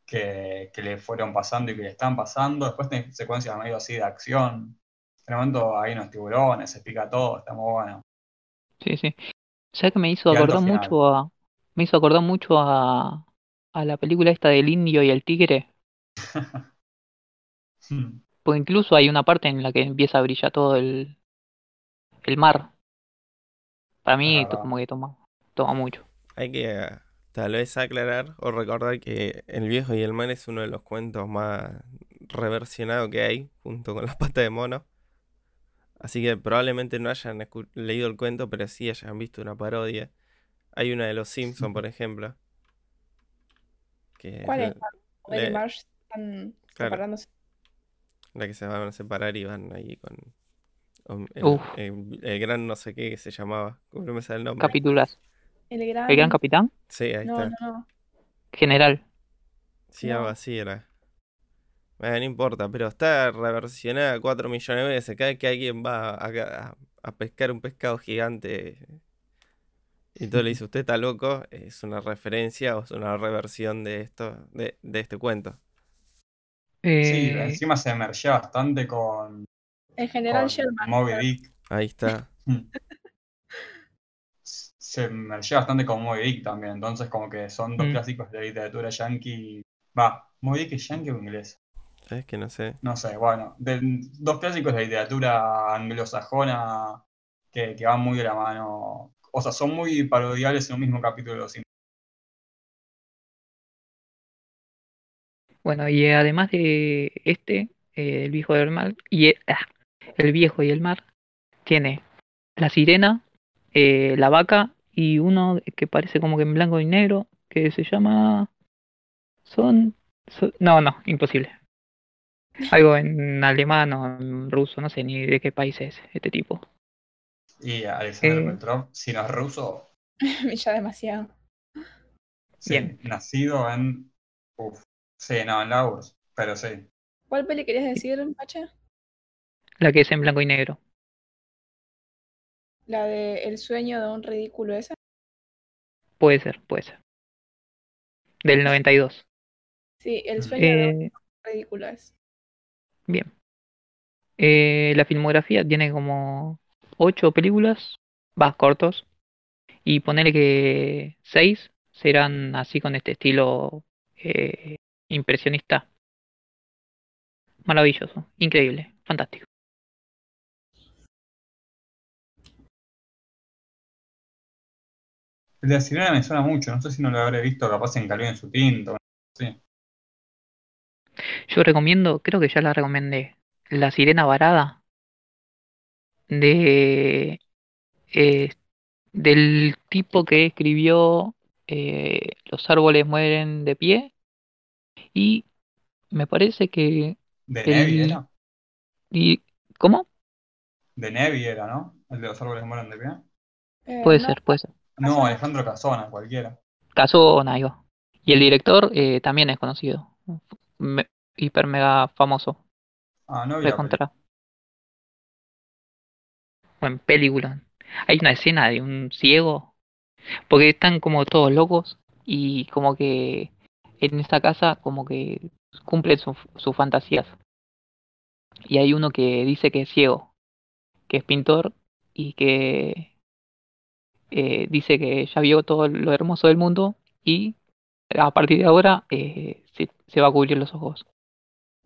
Speaker 3: que, que le fueron pasando y que le están pasando. Después tiene secuencias medio así de acción. En un momento hay unos tiburones, se pica todo, está muy bueno.
Speaker 4: Sí, sí. ¿Sabes que me hizo acordar mucho a. Me hizo acordar mucho a. a la película esta del indio y el tigre. Porque incluso hay una parte en la que empieza a brillar todo el. el mar. Para mí,
Speaker 3: verdad.
Speaker 4: como que toma. toma mucho.
Speaker 2: Hay que tal vez aclarar o recordar que El viejo y el mar es uno de los cuentos más reversionados que hay, junto con las patas de mono. Así que probablemente no hayan leído el cuento, pero sí hayan visto una parodia. Hay una de los Simpsons, por ejemplo. Que
Speaker 1: ¿Cuál es?
Speaker 2: la-
Speaker 1: Marge están
Speaker 2: Claro.
Speaker 1: separándose.
Speaker 2: la que se van a separar y van ahí con con el,
Speaker 4: Uf.
Speaker 2: el- el gran no sé qué que se llamaba. ¿Cómo no me sale el nombre?
Speaker 4: Capítulas.
Speaker 1: El gran.
Speaker 4: El gran capitán.
Speaker 2: Sí, ahí
Speaker 1: No,
Speaker 2: está.
Speaker 1: no, no.
Speaker 4: General.
Speaker 2: Sí, algo
Speaker 1: No.
Speaker 2: así era. Bueno, no importa, pero está reversionada 4 millones de veces. Cada vez que alguien va a, a- a pescar un pescado gigante y todo le dice, usted está loco, es una referencia o es una reversión de esto, de, de este cuento.
Speaker 3: Sí,
Speaker 4: Eh,
Speaker 3: encima se emergía bastante con,
Speaker 1: El general Sherman.
Speaker 3: Moby Dick.
Speaker 2: Ahí está.
Speaker 3: Se emergía bastante con Moby Dick también, entonces como que son dos
Speaker 4: Mm.
Speaker 3: clásicos de literatura yankee. Va, ¿Moby Dick es yankee o inglés?
Speaker 2: ¿Sabes que no sé?
Speaker 3: No sé, bueno, de- dos clásicos de literatura anglosajona que, que van muy de la mano. O sea, son muy parodiales en un mismo capítulo de los.
Speaker 4: Bueno, y además de este, eh, el viejo del mar, y e- ah, el viejo y el mar, tiene la sirena, eh, la vaca y uno que parece como que en blanco y negro, que se llama... Son... son- no, no, imposible. Algo en alemán o en ruso, no sé ni de qué país es este tipo.
Speaker 3: Y Alexander
Speaker 4: Eh.
Speaker 3: Petrov, si no es ruso,
Speaker 1: ya demasiado.
Speaker 3: sí,
Speaker 4: Bien.
Speaker 3: nacido en. Uf, sí, no, en la URSS, pero sí.
Speaker 1: ¿Cuál peli querías decir, Pacha?
Speaker 4: La que es en blanco y negro.
Speaker 1: La de El sueño de un ridículo esa.
Speaker 4: Puede ser, puede ser. Del 92.
Speaker 1: Sí, El sueño de un
Speaker 4: Eh,
Speaker 1: ridículo es.
Speaker 4: Bien. Eh, la filmografía tiene como ocho películas, vas cortos, y ponerle que seis serán así con este estilo eh, impresionista. Maravilloso, increíble, fantástico.
Speaker 3: El de la sirena me suena mucho, no sé si no lo habré visto capaz en Calvin en su tinto. Sí.
Speaker 4: Yo recomiendo, creo que ya la recomendé, La Sirena Varada de eh, del tipo que escribió eh, Los árboles mueren de pie y me parece que
Speaker 3: De
Speaker 4: El-
Speaker 3: Nevi era.
Speaker 4: y ¿cómo?
Speaker 3: De Nevi era, ¿no? El de los árboles mueren de pie.
Speaker 1: Eh,
Speaker 4: Puede
Speaker 1: no,
Speaker 4: ser, puede ser.
Speaker 3: No. Alejandro Casona, cualquiera.
Speaker 4: Casona, va. Y el director eh, también es conocido, Me- hiper mega famoso,
Speaker 3: Ah, no vi la
Speaker 4: recontra. Buen película. Hay una escena de un ciego, porque están como todos locos y como que en esta casa como que cumplen su- sus fantasías. Y hay uno que dice que es ciego, que es pintor y que eh, dice que ya vio todo lo hermoso del mundo y a partir de ahora eh, se, se va a cubrir los ojos.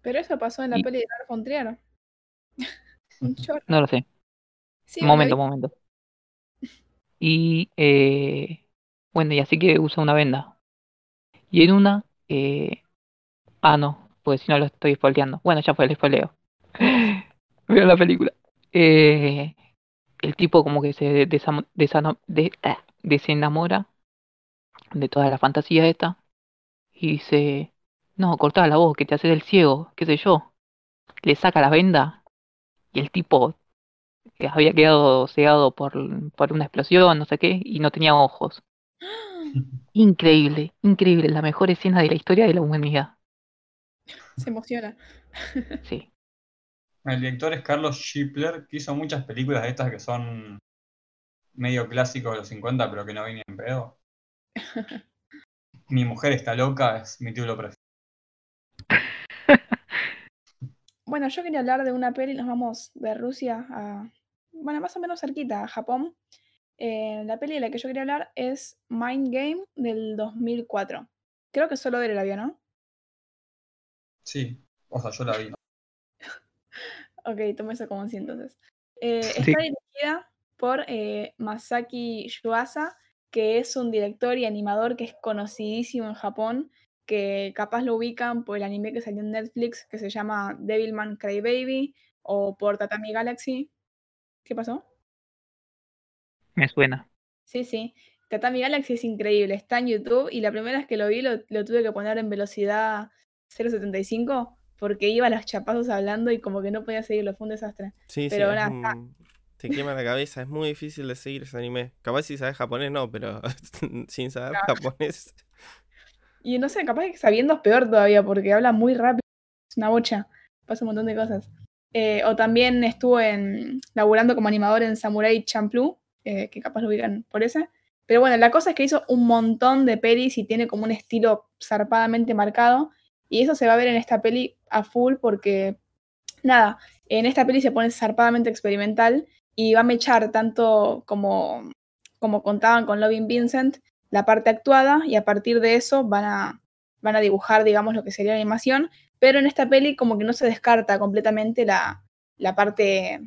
Speaker 1: Pero eso pasó en la
Speaker 4: Y-
Speaker 1: peli de Lars von Trier.
Speaker 4: No lo sé. Momento, momento. Y eh, bueno, y así que usa una venda. Y en una, eh, ah no, pues si no lo estoy spoileando. Bueno, ya fue el spoileo. Veo la película. Eh, el tipo como que se desam- ah, desenamora de toda la fantasía esta y dice, no, cortá la voz, que te haces el ciego, qué sé yo. Le saca la venda y el tipo eh, había quedado cegado por, por una explosión, no sé qué, y no tenía ojos. Increíble, increíble, la mejor escena de la historia de la humanidad.
Speaker 1: Se emociona.
Speaker 4: Sí.
Speaker 3: El director es Carlos Schippler, que hizo muchas películas de estas que son medio clásicos de los 50, pero que no vi ni en pedo. Mi mujer está loca, es mi título preferido.
Speaker 1: Bueno, yo quería hablar de una peli, nos vamos de Rusia a, bueno, más o menos cerquita, a Japón. Eh, la peli de la que yo quería hablar es Mind Game del 2004. Creo que solo de la vio, ¿no?
Speaker 3: Sí, o sea, yo la vi.
Speaker 1: Ok, toma eso como sí entonces. Eh,
Speaker 4: Sí.
Speaker 1: está dirigida por eh, Masaki Yuasa, que es un director y animador que es conocidísimo en Japón, que capaz lo ubican por el anime que salió en Netflix, que se llama Devilman Crybaby, o por Tatami Galaxy. ¿Qué pasó?
Speaker 4: Me suena.
Speaker 1: Sí, sí. Tatami Galaxy es increíble, está en YouTube y la primera vez que lo vi lo, lo tuve que poner en velocidad 0.75 porque iba a los chapazos hablando y como que no podía seguirlo, fue un desastre.
Speaker 2: Sí,
Speaker 1: Pero
Speaker 2: sí, es
Speaker 1: nada,
Speaker 2: un- te quema la cabeza, es muy difícil de seguir ese anime. Capaz si sabes japonés no, pero sin saber japonés.
Speaker 1: Y no sé, capaz que sabiendo es peor todavía porque habla muy rápido, es una bocha, pasa un montón de cosas. Eh, o también estuvo en, laburando como animador en Samurai Champloo, eh, que capaz lo ubican por ese. Pero bueno, la cosa es que hizo un montón de pelis y tiene como un estilo zarpadamente marcado. Y eso se va a ver en esta peli a full porque, nada, en esta peli se pone zarpadamente experimental y va a mechar tanto como, como contaban con Loving Vincent, la parte actuada, y a partir de eso van a, van a dibujar, digamos, lo que sería la animación. Pero en esta peli como que no se descarta completamente la, parte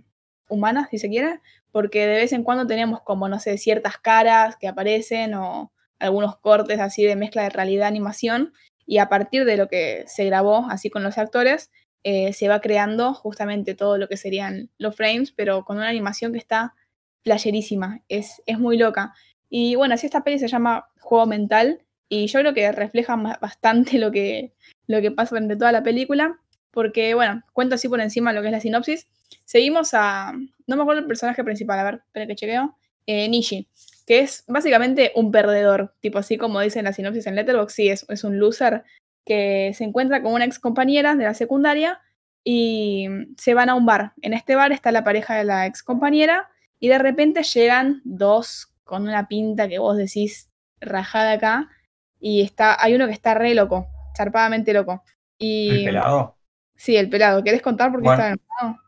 Speaker 1: humana, si se quiere, porque de vez en cuando tenemos como, no sé, ciertas caras que aparecen o algunos cortes así de mezcla de realidad animación y a partir de lo que se grabó así con los actores eh, se va creando justamente todo lo que serían los frames, pero con una animación que está playerísima, es, es muy loca. Y bueno, así esta peli se llama Juego Mental y yo creo que refleja bastante lo que, lo que pasa durante toda la película, porque bueno, cuento así por encima lo que es la sinopsis. Seguimos a, no me acuerdo el personaje principal, a ver, espera que chequeo, eh, Nishi, que es básicamente un perdedor, tipo así como dice en la sinopsis en Letterboxd, sí, es, es un loser que se encuentra con una ex compañera de la secundaria y se van a un bar. En este bar está la pareja de la ex compañera y de repente llegan dos con una pinta que vos decís rajada acá y está, hay uno que está re loco, zarpadamente loco. Y,
Speaker 3: ¿El pelado?
Speaker 1: Sí, el pelado. ¿Querés contar por qué
Speaker 3: Bueno.
Speaker 1: está enojado?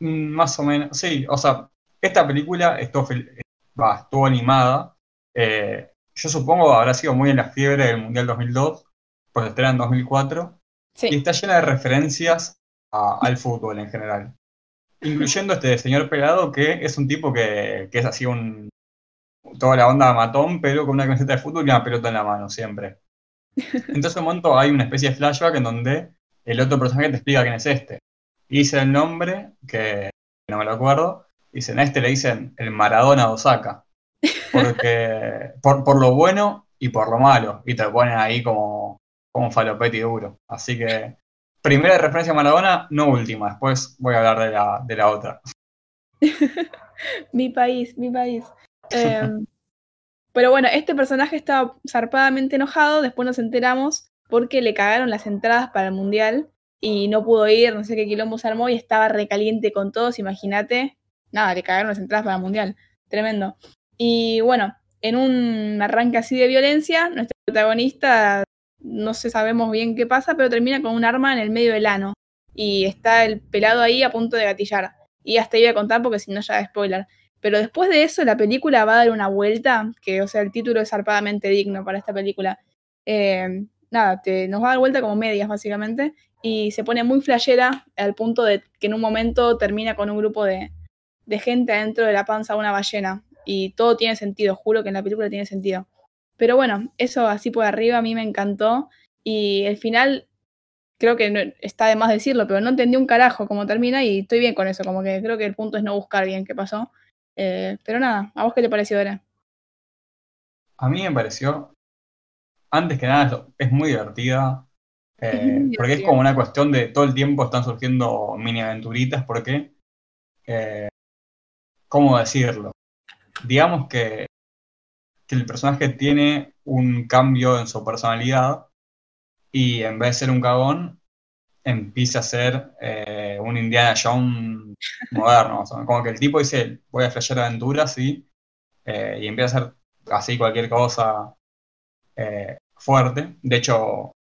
Speaker 3: Mm, Más o menos, sí, o sea, esta película estuvo, estuvo animada. eh, yo supongo habrá sido muy en la fiebre del Mundial 2002, pues estrena en 2004, y
Speaker 1: Sí,
Speaker 3: está llena de referencias a- al fútbol en general. Incluyendo este señor pelado que es un tipo que, que es así un, toda la onda matón, pero con una camiseta de fútbol y una pelota en la mano, siempre. Entonces, un momento hay una especie de flashback en donde el otro personaje te explica quién es este. Y dice el nombre, que no me lo acuerdo, dicen, a este le dicen el Maradona de Osaka. Porque, por, por lo bueno y por lo malo. Y te ponen ahí como, como un falopeti duro. Así que, primera referencia a Maradona, no última. Después voy a hablar de la, de la otra.
Speaker 1: mi país, mi país. Em, pero bueno, este personaje estaba zarpadamente enojado, después nos enteramos porque le cagaron las entradas para el mundial y no pudo ir, no sé qué quilombo se armó y estaba recaliente con todos, imagínate. Nada, le cagaron las entradas para el mundial. Tremendo. Y bueno, en un arranque así de violencia, nuestro protagonista, no sé, sabemos bien qué pasa, pero termina con un arma en el medio del ano. Y está el pelado ahí a punto de gatillar. Y hasta iba a contar porque si no ya es spoiler. Pero después de eso, la película va a dar una vuelta, que, o sea, el título es zarpadamente digno para esta película. Eh, nada, te, nos va a dar vuelta como medias, básicamente. Y se pone muy flashera al punto de que en un momento termina con un grupo de, de gente adentro de la panza de una ballena. Y todo tiene sentido, juro que en la película tiene sentido. Pero bueno, eso así por arriba a mí me encantó. Y el final, creo que está de más decirlo, pero no entendí un carajo cómo termina y estoy bien con eso. Como que creo que el punto es no buscar bien qué pasó. Eh, pero nada, ¿a vos qué te pareció, Vera?
Speaker 3: A mí me pareció, antes que nada, es muy divertida. Eh, porque es como una cuestión de todo el tiempo están surgiendo mini aventuritas, porque, eh, ¿cómo decirlo? Digamos que, que el personaje tiene un cambio en su personalidad y en vez de ser un cagón, empieza a ser eh, un Indiana Jones moderno. como que el tipo dice, voy a flashear aventuras y, eh, y empieza a hacer así cualquier cosa eh, fuerte. De hecho,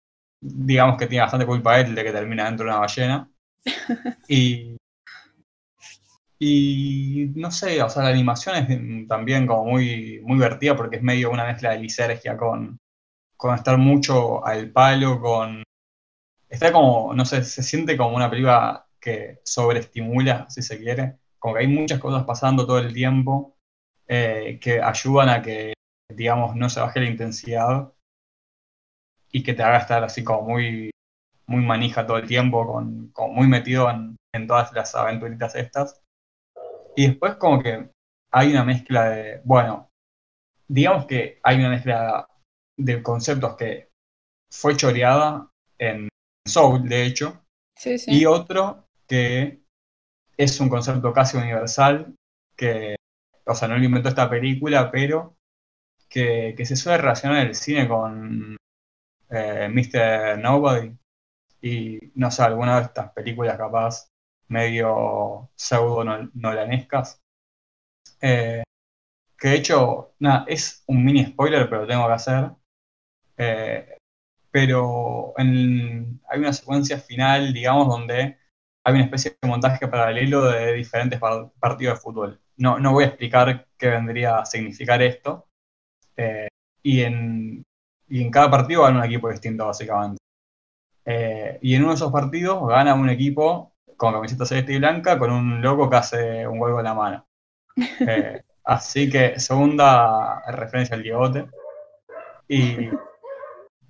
Speaker 3: digamos que tiene bastante culpa él de que termina dentro de una ballena. Y, y no sé, o sea, la animación es también como muy, muy divertida porque es medio una mezcla de lisergia con, con estar mucho al palo, con... Está como, no sé, se siente como una película que sobreestimula, si se quiere, como que hay muchas cosas pasando todo el tiempo eh, que ayudan a que, digamos, no se baje la intensidad y que te haga estar así como muy, muy manija todo el tiempo, con, como muy metido en, en todas las aventuritas estas. Y después como que hay una mezcla de, bueno, digamos que hay una mezcla de conceptos que fue choreada en Soul, de hecho,
Speaker 1: Sí, sí.
Speaker 3: y otro que es un concepto casi universal, que, o sea, no lo inventó esta película, pero que, que se suele relacionar el cine con eh, Mr. Nobody. Y no sé, alguna de estas películas capaz medio pseudo nolanescas. Eh, que de hecho, nada, es un mini spoiler, pero lo tengo que hacer. Eh, pero hay una secuencia final, digamos, donde hay una especie de montaje paralelo de diferentes par- partidos de fútbol. No, no voy a explicar qué vendría a significar esto. Eh, y, en, y en cada partido gana un equipo distinto, básicamente. Eh, y en uno de esos partidos gana un equipo con camiseta celeste y blanca con un loco que hace un huevo en la mano. Eh, así que segunda referencia al Diegote. Y,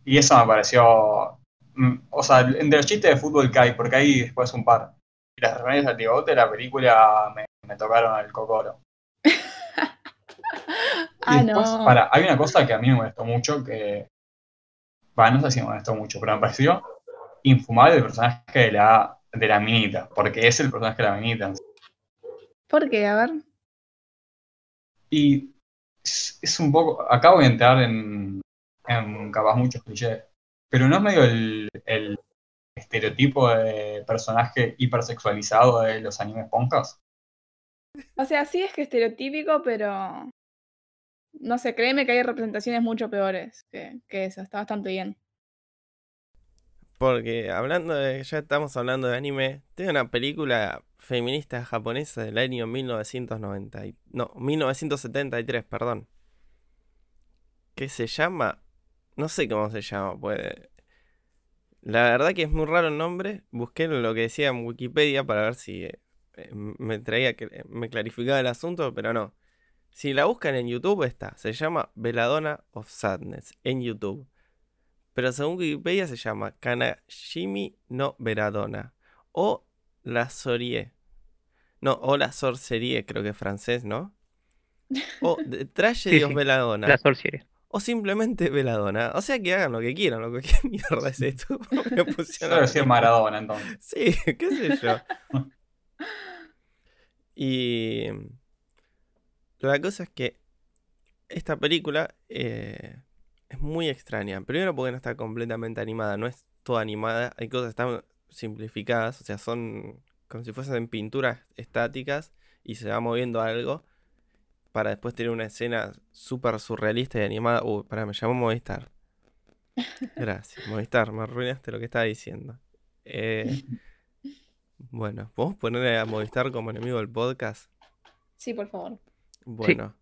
Speaker 3: y eso me pareció. mm, O sea, entre los chistes de fútbol que hay, porque hay después un par. Y las referencias al Diegote, la película me, me tocaron el cocoro.
Speaker 1: Ah,
Speaker 3: después,
Speaker 1: no.
Speaker 3: para, hay una cosa que a mí me molestó mucho, que. Bueno, no sé si me molestó mucho, pero me pareció infumable el personaje de la, de la minita, porque es el personaje de la minita.
Speaker 1: ¿Por qué? A ver.
Speaker 3: Y es, es un poco. Acá voy a entrar en, en capaz muchos clichés, pero no es medio el, el estereotipo de personaje hipersexualizado de los animes ponjas.
Speaker 1: O sea, sí es que estereotípico, pero. No sé, créeme que hay representaciones mucho peores que, que eso. Está bastante bien.
Speaker 2: Porque hablando de, ya estamos hablando de anime, tengo una película feminista japonesa del año 1990, y- no, 1973, perdón. Que se llama, no sé cómo se llama, puede. La verdad que es muy raro el nombre, busqué lo que decía en Wikipedia para ver si eh, me traía, que- me clarificaba el asunto, pero no. Si la buscan en YouTube está, se llama Belladonna of Sadness en YouTube. Pero según Wikipedia se llama Kanashimi no Belladonna o La Sorie. No, o La Sorcerie, creo que es francés, ¿no? O Tragedy
Speaker 4: Sí,
Speaker 2: Belladonna.
Speaker 4: La sorciera.
Speaker 2: O simplemente Belladonna. O sea que hagan lo que quieran, lo que ¿qué mierda es esto. Me pusieron
Speaker 3: Yo decía Maradona entonces.
Speaker 2: Sí, qué sé yo. Y la cosa es que esta película eh, es muy extraña. Primero porque no está completamente animada, no es toda animada. Hay cosas que están simplificadas, o sea, son como si fuesen pinturas estáticas y se va moviendo algo para después tener una escena súper surrealista y animada. Uy, pará, me llamó Movistar. Gracias, Movistar, me arruinaste lo que estaba diciendo. Eh, bueno, ¿podemos ponerle a Movistar como enemigo del podcast?
Speaker 1: Sí, por favor.
Speaker 2: Bueno.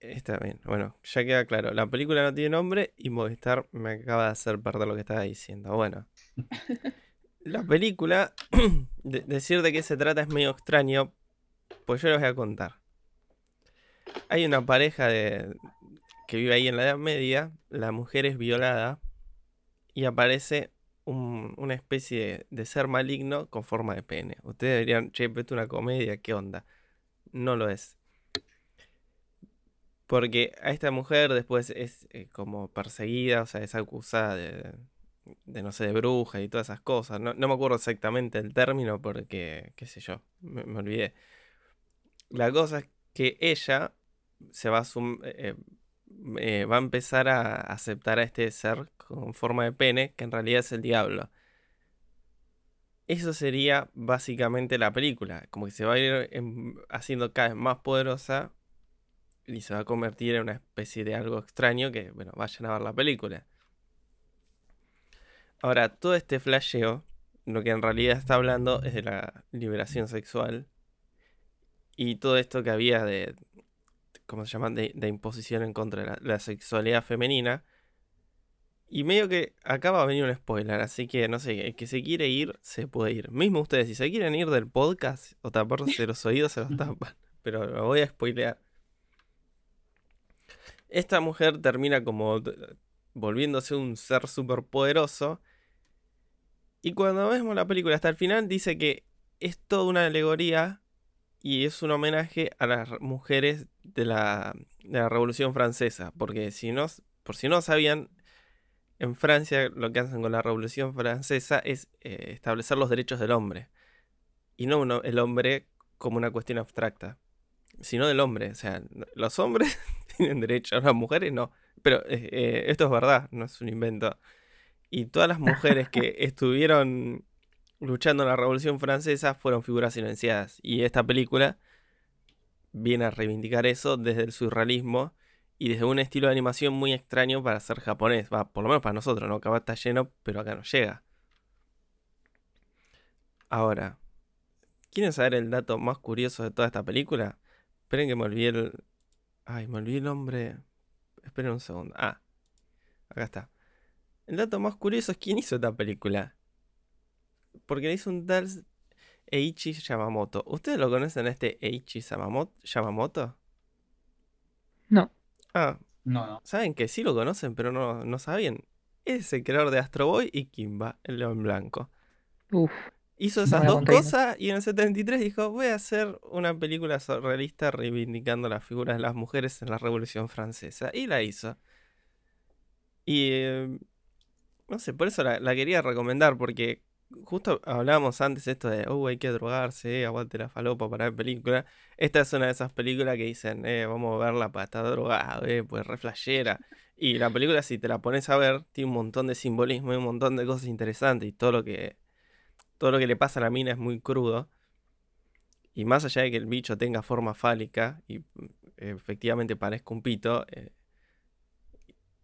Speaker 2: Está bien. Bueno, ya queda claro. La película no tiene nombre y Movistar me acaba de hacer perder lo que estaba diciendo. Bueno. La película, de- decir de qué se trata es medio extraño, pues yo les voy a contar. Hay una pareja que vive ahí en la Edad Media, la mujer es violada y aparece un- una especie de, ser maligno con forma de pene. Ustedes dirían, che, pero es una comedia, ¿qué onda? No lo es. Porque a esta mujer después es eh, como perseguida, o sea, es acusada de, de, no sé, de bruja y todas esas cosas. No, me acuerdo exactamente el término porque, qué sé yo, me olvidé. La cosa es que ella se va a, sum- eh, eh, va a empezar a aceptar a este ser con forma de pene, que en realidad es el diablo. Eso sería básicamente la película, como que se va a ir haciendo cada vez más poderosa y se va a convertir en una especie de algo extraño que, bueno, vayan a ver la película. Ahora, todo este flasheo, lo que en realidad está hablando es de la liberación sexual y todo esto que había de, ¿cómo se llama? De, de imposición en contra de la, la sexualidad femenina. Y medio que acá va a venir un spoiler, así que no sé, el que se quiere ir, se puede ir. Mismo ustedes, si se quieren ir del podcast o taparse los oídos, se los tapan. Pero lo voy a spoilear. Esta mujer termina como volviéndose un ser súper poderoso. Y cuando vemos la película hasta el final, dice que es toda una alegoría y es un homenaje a las mujeres de la, de la Revolución Francesa. Porque si no, por si no sabían, en Francia lo que hacen con la Revolución Francesa es eh, establecer los derechos del hombre. Y no uno- el hombre como una cuestión abstracta, sino del hombre. O sea, los hombres tienen derechos, las mujeres no. Pero eh, eh, esto es verdad, no es un invento. Y todas las mujeres que estuvieron luchando en la Revolución Francesa fueron figuras silenciadas. Y esta película viene a reivindicar eso desde el surrealismo y desde un estilo de animación muy extraño para ser japonés. Va, por lo menos para nosotros, ¿no? Acá está lleno, pero acá no llega. Ahora, ¿quieren saber el dato más curioso de toda esta película? Esperen que me olvidé el... Ay, me olvidé el nombre. Esperen un segundo. Ah, acá está. El dato más curioso es quién hizo esta película. Porque le hizo un tal Eiichi Yamamoto. ¿Ustedes lo conocen a este Eiichi Yamamoto? ¿Yamamoto?
Speaker 4: No.
Speaker 2: Ah,
Speaker 3: No, no.
Speaker 2: saben que sí lo conocen, pero no, no sabían. Es el creador de Astro Boy y Kimba, el león blanco.
Speaker 4: Uf.
Speaker 2: Hizo esas dos cosas y en el 73 dijo, voy a hacer una película surrealista reivindicando las figuras de las mujeres en la Revolución Francesa. Y la hizo. Y eh, no sé, por eso la, la quería recomendar, porque justo hablábamos antes esto de, oh, hay que drogarse, eh, aguante la falopa para ver película. Esta es una de esas películas que dicen, eh, vamos a verla para estar drogado, eh, pues re flashera. Y la película, si te la pones a ver, tiene un montón de simbolismo y un montón de cosas interesantes y todo lo que todo lo que le pasa a la mina es muy crudo. Y más allá de que el bicho tenga forma fálica y mm, efectivamente parezca un pito, eh,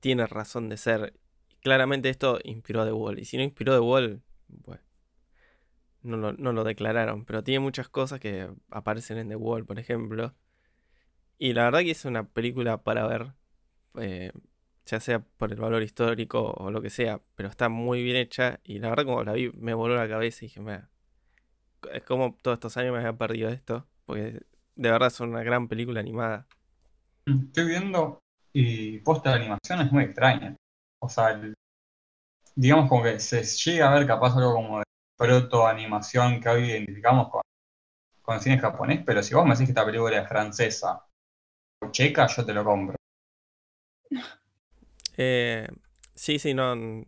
Speaker 2: tiene razón de ser. Claramente esto inspiró a The Wall. Y si no inspiró The Wall, bueno, no lo, no lo declararon. Pero tiene muchas cosas que aparecen en The Wall, por ejemplo. Y la verdad que es una película para ver. eh, ya sea por el valor histórico o lo que sea, pero está muy bien hecha y la verdad como la vi me voló la cabeza y dije, mira, es como todos estos años me había perdido esto, porque de verdad son una gran película animada.
Speaker 3: Estoy viendo y posta de animación es muy extraña. O sea, el- digamos como que se llega a ver capaz algo como de proto-animación que hoy identificamos con, con el cine japonés, pero si vos me decís que esta película es francesa o checa, yo te lo compro.
Speaker 2: Eh, sí, sí, no. n-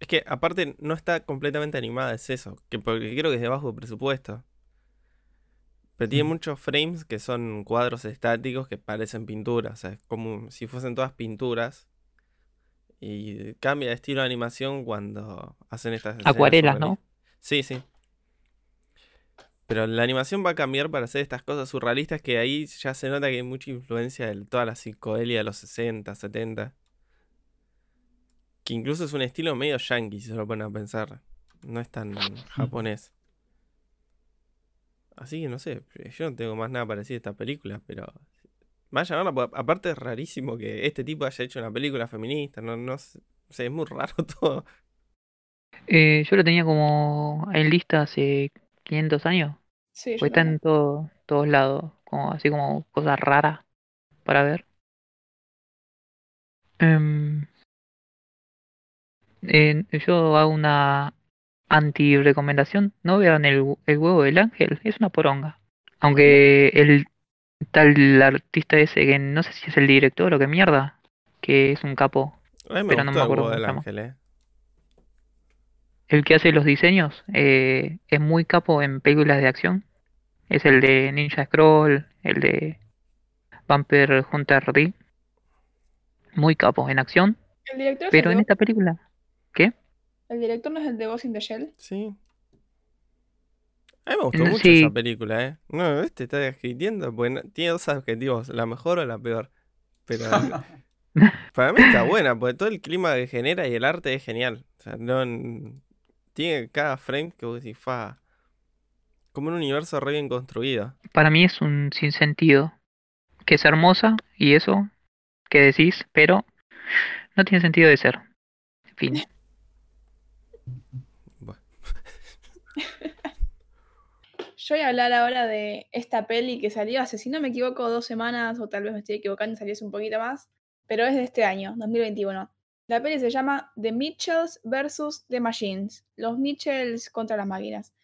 Speaker 2: Es que aparte no está completamente animada, es eso. Que porque creo que es de bajo presupuesto. Pero tiene
Speaker 3: Mm.
Speaker 2: muchos frames que son cuadros estáticos que parecen pinturas. O sea, es como si fuesen todas pinturas. Y cambia de estilo de animación cuando hacen estas
Speaker 4: Acuarelas, ¿no?
Speaker 2: Sí, sí. Pero la animación va a cambiar para hacer estas cosas surrealistas que ahí ya se nota que hay mucha influencia de toda la psicodelia de los 60, 70. Que incluso es un estilo medio yankee, si se lo ponen a pensar. No es tan japonés. Así que no sé, yo no tengo más nada para decir de esta película, pero. Vaya a aparte es rarísimo que este tipo haya hecho una película feminista, no, no sé, o sea, es muy raro todo.
Speaker 4: Eh, yo lo tenía como en lista hace 500 años.
Speaker 1: Sí,
Speaker 4: Pues está en todo- todos lados, como así como cosas raras para ver. Em, eh, yo hago una anti-recomendación. No vean el, el huevo del ángel, es una poronga. Aunque el tal artista ese, que no sé si es el director o qué mierda, que es un capo,
Speaker 2: A mí me
Speaker 4: Pero no
Speaker 2: gustó
Speaker 4: me
Speaker 2: el
Speaker 4: acuerdo
Speaker 2: ángel, eh.
Speaker 4: el que hace los diseños, eh, es muy capo en películas de acción. Es el de Ninja Scroll, el de Vampire Hunter D. Muy capo en acción,
Speaker 1: El director, es
Speaker 4: pero
Speaker 1: el,
Speaker 4: en
Speaker 1: de,
Speaker 4: esta película, ¿qué?
Speaker 1: el director no es el de Ghost in the Shell.
Speaker 2: Sí. A mí me gustó
Speaker 4: No,
Speaker 2: mucho
Speaker 4: sí.
Speaker 2: esa película, eh. No, este está escribiendo, porque no- tiene dos objetivos, la mejor o la peor. Pero para mí está buena, porque todo el clima que genera y el arte es genial. O sea, no. Tiene cada frame que vos decís, fa. Como un universo re bien construido.
Speaker 4: Para mí es un sinsentido. Que es hermosa y eso que decís, pero no tiene sentido de ser. En fin.
Speaker 2: Bueno,
Speaker 1: Yo voy a hablar ahora de esta peli que salió hace, si no me equivoco, dos semanas, o tal vez me estoy equivocando salió hace un poquito más, pero es de este año, 2021. La peli se llama The Mitchells vs. The Machines, los Mitchells contra las máquinas.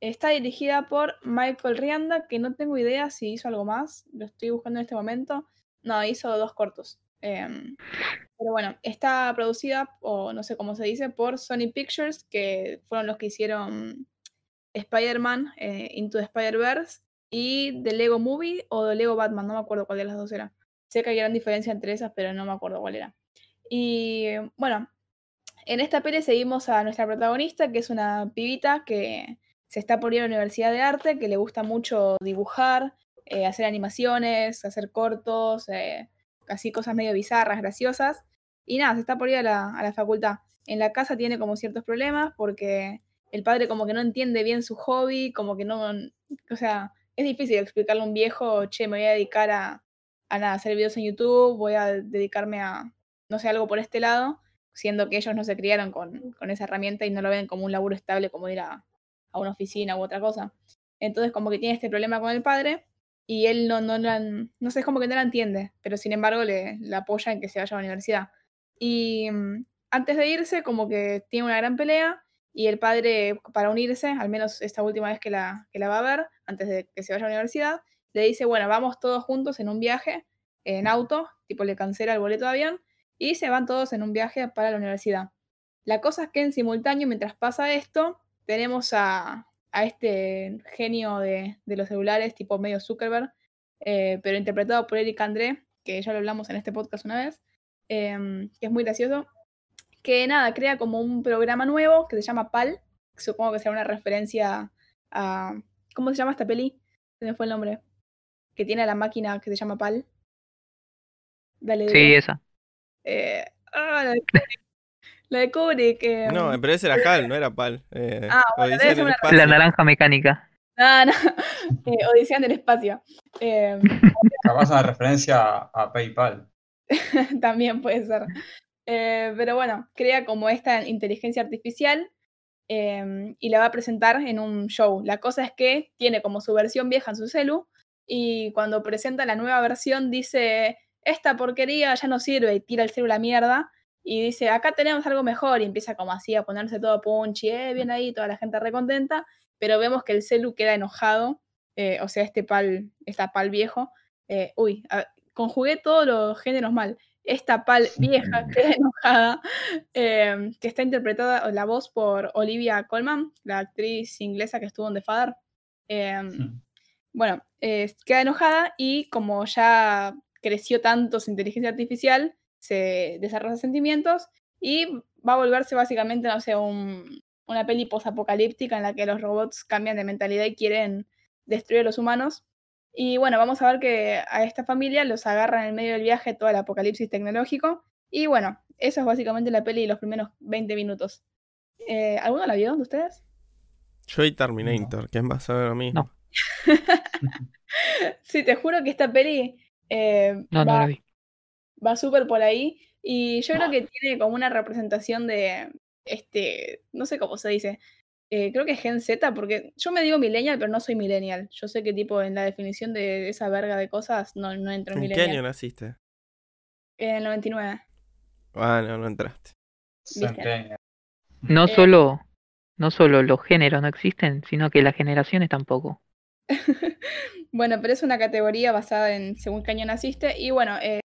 Speaker 1: Está dirigida por Michael Rianda, que no tengo idea si hizo algo más, lo estoy buscando en este momento. No, hizo dos cortos. Em, pero bueno, está producida, o no sé cómo se dice, por Sony Pictures, que fueron los que hicieron Spider-Man, eh, Into the Spider-Verse, y The Lego Movie o The Lego Batman, no me acuerdo cuál de las dos era. Sé que hay gran diferencia entre esas, pero no me acuerdo cuál era. Y bueno, en esta peli seguimos a nuestra protagonista, que es una pibita que se está por ir a la Universidad de Arte, que le gusta mucho dibujar, eh, hacer animaciones, hacer cortos, eh, así cosas medio bizarras, graciosas. Y nada, se está por ir a la, a la facultad. En la casa tiene como ciertos problemas porque el padre como que no entiende bien su hobby, como que no, o sea, es difícil explicarle a un viejo, che, me voy a dedicar a, a nada, hacer videos en YouTube, voy a dedicarme a, no sé, algo por este lado, siendo que ellos no se criaron con, con esa herramienta y no lo ven como un laburo estable como ir a, a una oficina u otra cosa. Entonces como que tiene este problema con el padre y él no, no, la- no sé, es como que no la entiende, pero sin embargo le, le apoya en que se vaya a la universidad. Y mm, antes de irse como que tiene una gran pelea y el padre para unirse, al menos esta última vez que la, que la va a ver, antes de que se vaya a la universidad, le dice, bueno, vamos todos juntos en un viaje en auto, tipo le cancela el boleto de avión y se van todos en un viaje para la universidad. La cosa es que en simultáneo, mientras pasa esto, tenemos a, a este genio de, de los celulares, tipo medio Zuckerberg, eh, pero interpretado por Eric André, que ya lo hablamos en este podcast una vez, em, que es muy gracioso, que nada, crea como un programa nuevo que se llama PAL, que supongo que será una referencia a... ¿Cómo se llama esta peli? Se me fue el nombre. Que tiene a la máquina que se llama PAL. Dale,
Speaker 4: Sí, esa.
Speaker 1: Eh, ah, la de Kubrick. La de Kubrick. eh,
Speaker 2: No, pero ese era Hal, no era Pal. Eh,
Speaker 1: Ah, bueno, debe ser una-
Speaker 2: espacio.
Speaker 4: La naranja mecánica.
Speaker 1: no, no. Eh, Odisea en el espacio. Eh,
Speaker 3: Capaz una referencia a PayPal.
Speaker 1: también puede ser. Eh, pero bueno, crea como esta inteligencia artificial eh, y la va a presentar en un show. La cosa es que tiene como su versión vieja en su celu, y cuando presenta la nueva versión dice, esta porquería ya no sirve y tira el celu a la mierda y dice, acá tenemos algo mejor y empieza como así a ponerse todo punchy, eh, bien ahí, toda la gente recontenta, pero vemos que el celu queda enojado, eh, o sea, este pal, esta pal viejo, eh, uy, a- conjugué todos los géneros mal, esta pal vieja queda enojada, eh, que está interpretada la voz por Olivia Colman, la actriz inglesa que estuvo en The Father. Eh,
Speaker 3: Hmm.
Speaker 1: bueno, eh, queda enojada y como ya creció tanto su inteligencia artificial, se desarrolla sentimientos y va a volverse básicamente, no sé, un- una peli posapocalíptica en la que los robots cambian de mentalidad y quieren destruir a los humanos. Y bueno, vamos a ver que a esta familia los agarra en el medio del viaje todo el apocalipsis tecnológico. Y bueno, eso es básicamente la peli y los primeros 20 minutos. Eh, ¿Alguno la vio de ustedes?
Speaker 2: Yo y Terminator, que es más o menos lo mismo.
Speaker 4: No.
Speaker 1: Sí, te juro que esta peli eh,
Speaker 4: No, no
Speaker 1: va,
Speaker 4: la vi.
Speaker 1: va súper por ahí. Y yo creo que tiene como una representación de este, no sé cómo se dice. Eh, creo que es Gen Z, porque yo me digo millennial, pero no soy millennial. Yo sé que tipo en la definición de esa verga de cosas no, no entro en
Speaker 2: ¿En qué año
Speaker 1: millennial.
Speaker 2: naciste?
Speaker 1: En el 99.
Speaker 2: Ah, no, no entraste.
Speaker 4: No
Speaker 1: Eh.
Speaker 4: solo, no solo los géneros no existen, sino que las generaciones tampoco.
Speaker 1: Bueno, pero es una categoría basada en según qué año naciste. Y bueno, eh,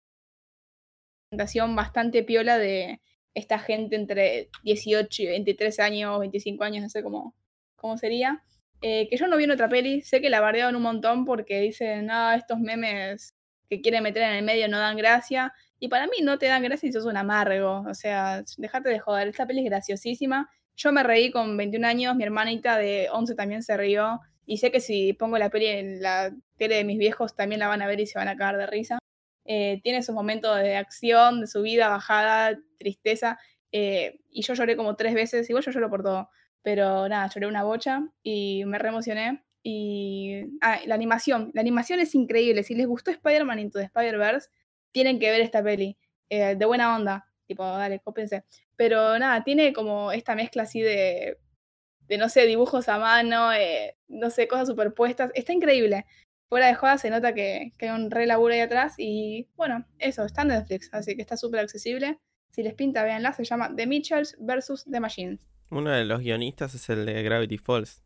Speaker 1: presentación bastante piola de esta gente entre 18 y 23 años, 25 años, no sé cómo, cómo sería. Eh, que yo no vi en otra peli, sé que la bardearon un montón porque dicen, no, estos memes que quieren meter en el medio no dan gracia. Y para mí no te dan gracia si sos un amargo. O sea, dejate de joder. Esta peli es graciosísima. Yo me reí con 21 años, mi hermanita de 11 también se rió. Y sé que si pongo la peli en la tele de mis viejos también la van a ver y se van a cagar de risa. Eh, tiene sus momentos de acción, de subida, bajada, tristeza. eh, y yo lloré como tres veces. Igual yo lloro por todo. Pero nada, lloré una bocha y me re emocioné. Y ah, la animación. La animación es increíble. Si les gustó Spider-Man Into the Spider-Verse, tienen que ver esta peli. eh, de buena onda. Tipo, dale, cópense. Pero nada, tiene como esta mezcla así de, de no sé, dibujos a mano, eh, no sé, cosas superpuestas. Está increíble. Fuera de joda se nota que, que hay un re laburo ahí atrás. Y bueno, eso, está en Netflix, así que está súper accesible. Si les pinta, véanla, se llama The Mitchells vs. The Machines.
Speaker 2: Uno de los guionistas es el de Gravity Falls.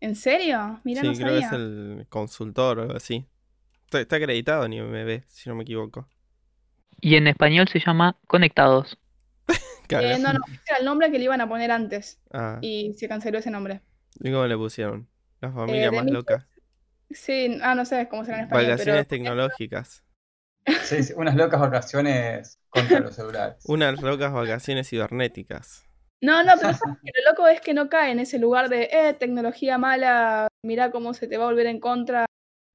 Speaker 1: ¿En serio? Mira,
Speaker 2: sí,
Speaker 1: no
Speaker 2: creo que
Speaker 1: sabía.
Speaker 2: es el consultor o algo así. Está, está acreditado en IMDb, si no me equivoco.
Speaker 4: Y en español se llama Conectados.
Speaker 1: Eh, no, no, ese era el nombre que le iban a poner antes.
Speaker 2: Ah,
Speaker 1: Y se canceló ese nombre.
Speaker 2: ¿y cómo le pusieron? La familia
Speaker 1: The
Speaker 2: más
Speaker 1: Mitchells
Speaker 2: loca.
Speaker 1: Sí, ah, no sé cómo será en español.
Speaker 2: Vacaciones
Speaker 1: pero
Speaker 2: tecnológicas.
Speaker 3: Sí, sí, unas locas vacaciones contra los celulares.
Speaker 2: Unas locas vacaciones cibernéticas.
Speaker 1: No, no, pero lo loco es que no cae en ese lugar de, eh, tecnología mala, mirá cómo se te va a volver en contra,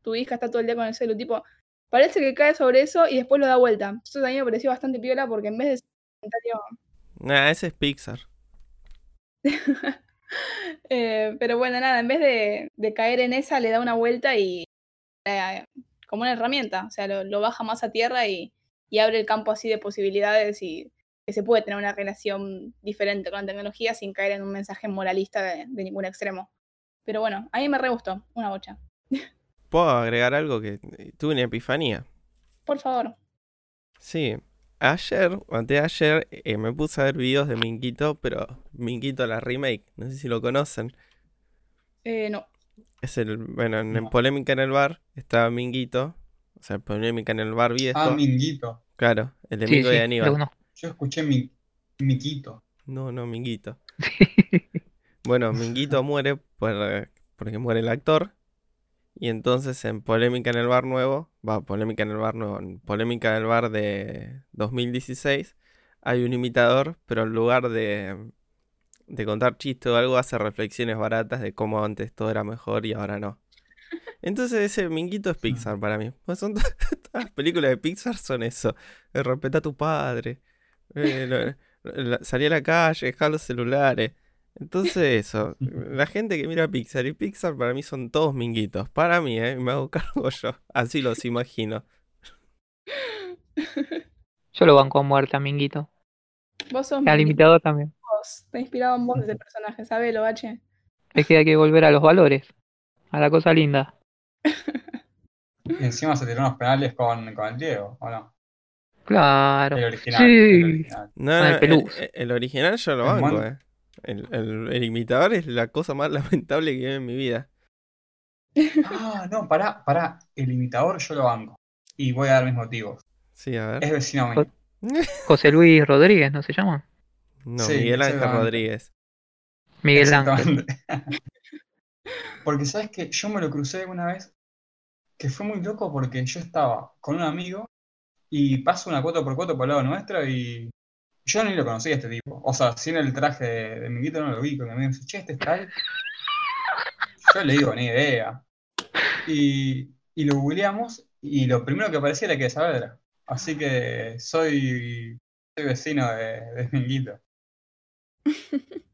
Speaker 1: tu hija está todo el día con el celu, tipo, parece que cae sobre eso y después lo da vuelta. Eso mí me pareció bastante piola porque en vez de ser un comentario,
Speaker 2: Nah, ese es Pixar.
Speaker 1: eh, pero bueno, nada, en vez de, de caer en esa, le da una vuelta y eh, como una herramienta, o sea, lo, lo baja más a tierra y, y abre el campo así de posibilidades y que se puede tener una relación diferente con la tecnología sin caer en un mensaje moralista de, de ningún extremo. Pero bueno, a mí me re gustó, una bocha.
Speaker 2: ¿Puedo agregar algo que eh, tuve una epifanía?
Speaker 1: Por favor.
Speaker 2: Sí, ayer o anteayer eh, me puse a ver videos de Minquito, pero Minquito la remake, no sé si lo conocen.
Speaker 1: Eh, no.
Speaker 2: Es el, bueno, en. Polémica en el Bar estaba Minguito, o sea, Polémica en el Bar viejo.
Speaker 3: Ah, Minguito.
Speaker 2: Claro, el de
Speaker 4: Sí,
Speaker 2: Mingo y
Speaker 4: sí,
Speaker 2: Aníbal.
Speaker 3: Yo escuché mi, Miquito.
Speaker 2: No, no, Minguito. Bueno, Minguito muere por- porque muere el actor. Y entonces en Polémica en el Bar Nuevo, va, Polémica en el Bar Nuevo, en Polémica en el Bar de 2016, hay un imitador, pero en lugar de, de contar chistes o algo, hace reflexiones baratas de cómo antes todo era mejor y ahora no. Entonces ese Minguito es Pixar para mí. Pues son to- todas las películas de Pixar son eso. Respeta a tu padre. eh, lo- salí a la calle, dejar los celulares. Entonces eso, la gente que mira Pixar y Pixar para mí son todos minguitos. Para mí, ¿eh? Me hago cargo yo. Así los imagino.
Speaker 4: Yo lo banco a muerte a Minguito.
Speaker 1: Vos sos
Speaker 4: Al también.
Speaker 1: vos. Está inspirado en vos ese personaje, sabelo, H.
Speaker 4: Es que hay que volver a los valores, a la cosa linda.
Speaker 3: Y encima se tiró unos penales con, con el Diego, ¿o no?
Speaker 4: Claro.
Speaker 3: El original.
Speaker 4: Sí.
Speaker 3: El original.
Speaker 2: No, no,
Speaker 4: el
Speaker 2: original yo lo banco, eh. El, el- el imitador es la cosa más lamentable que vi en mi vida.
Speaker 3: Ah, no, pará, pará. El imitador yo lo banco. Y voy a dar mis motivos.
Speaker 2: Sí, a
Speaker 3: Es
Speaker 2: ver.
Speaker 3: vecino mío.
Speaker 4: José Luis Rodríguez, ¿no se llama?
Speaker 2: No,
Speaker 3: Sí,
Speaker 2: Miguel Ángel. Rodríguez.
Speaker 4: Miguel Ángel.
Speaker 3: Porque sabes que yo me lo crucé una vez que fue muy loco porque yo estaba con un amigo y paso una 4x4 por el lado nuestro y yo ni lo conocía este tipo. O sea, sin el traje de, de Miguelito no lo vi, porque me dice, che, este es tal. Yo le digo, ni idea. Y, lo googleamos y lo primero que aparecía era que Saavedra. Así que soy, soy vecino de, de Minguito.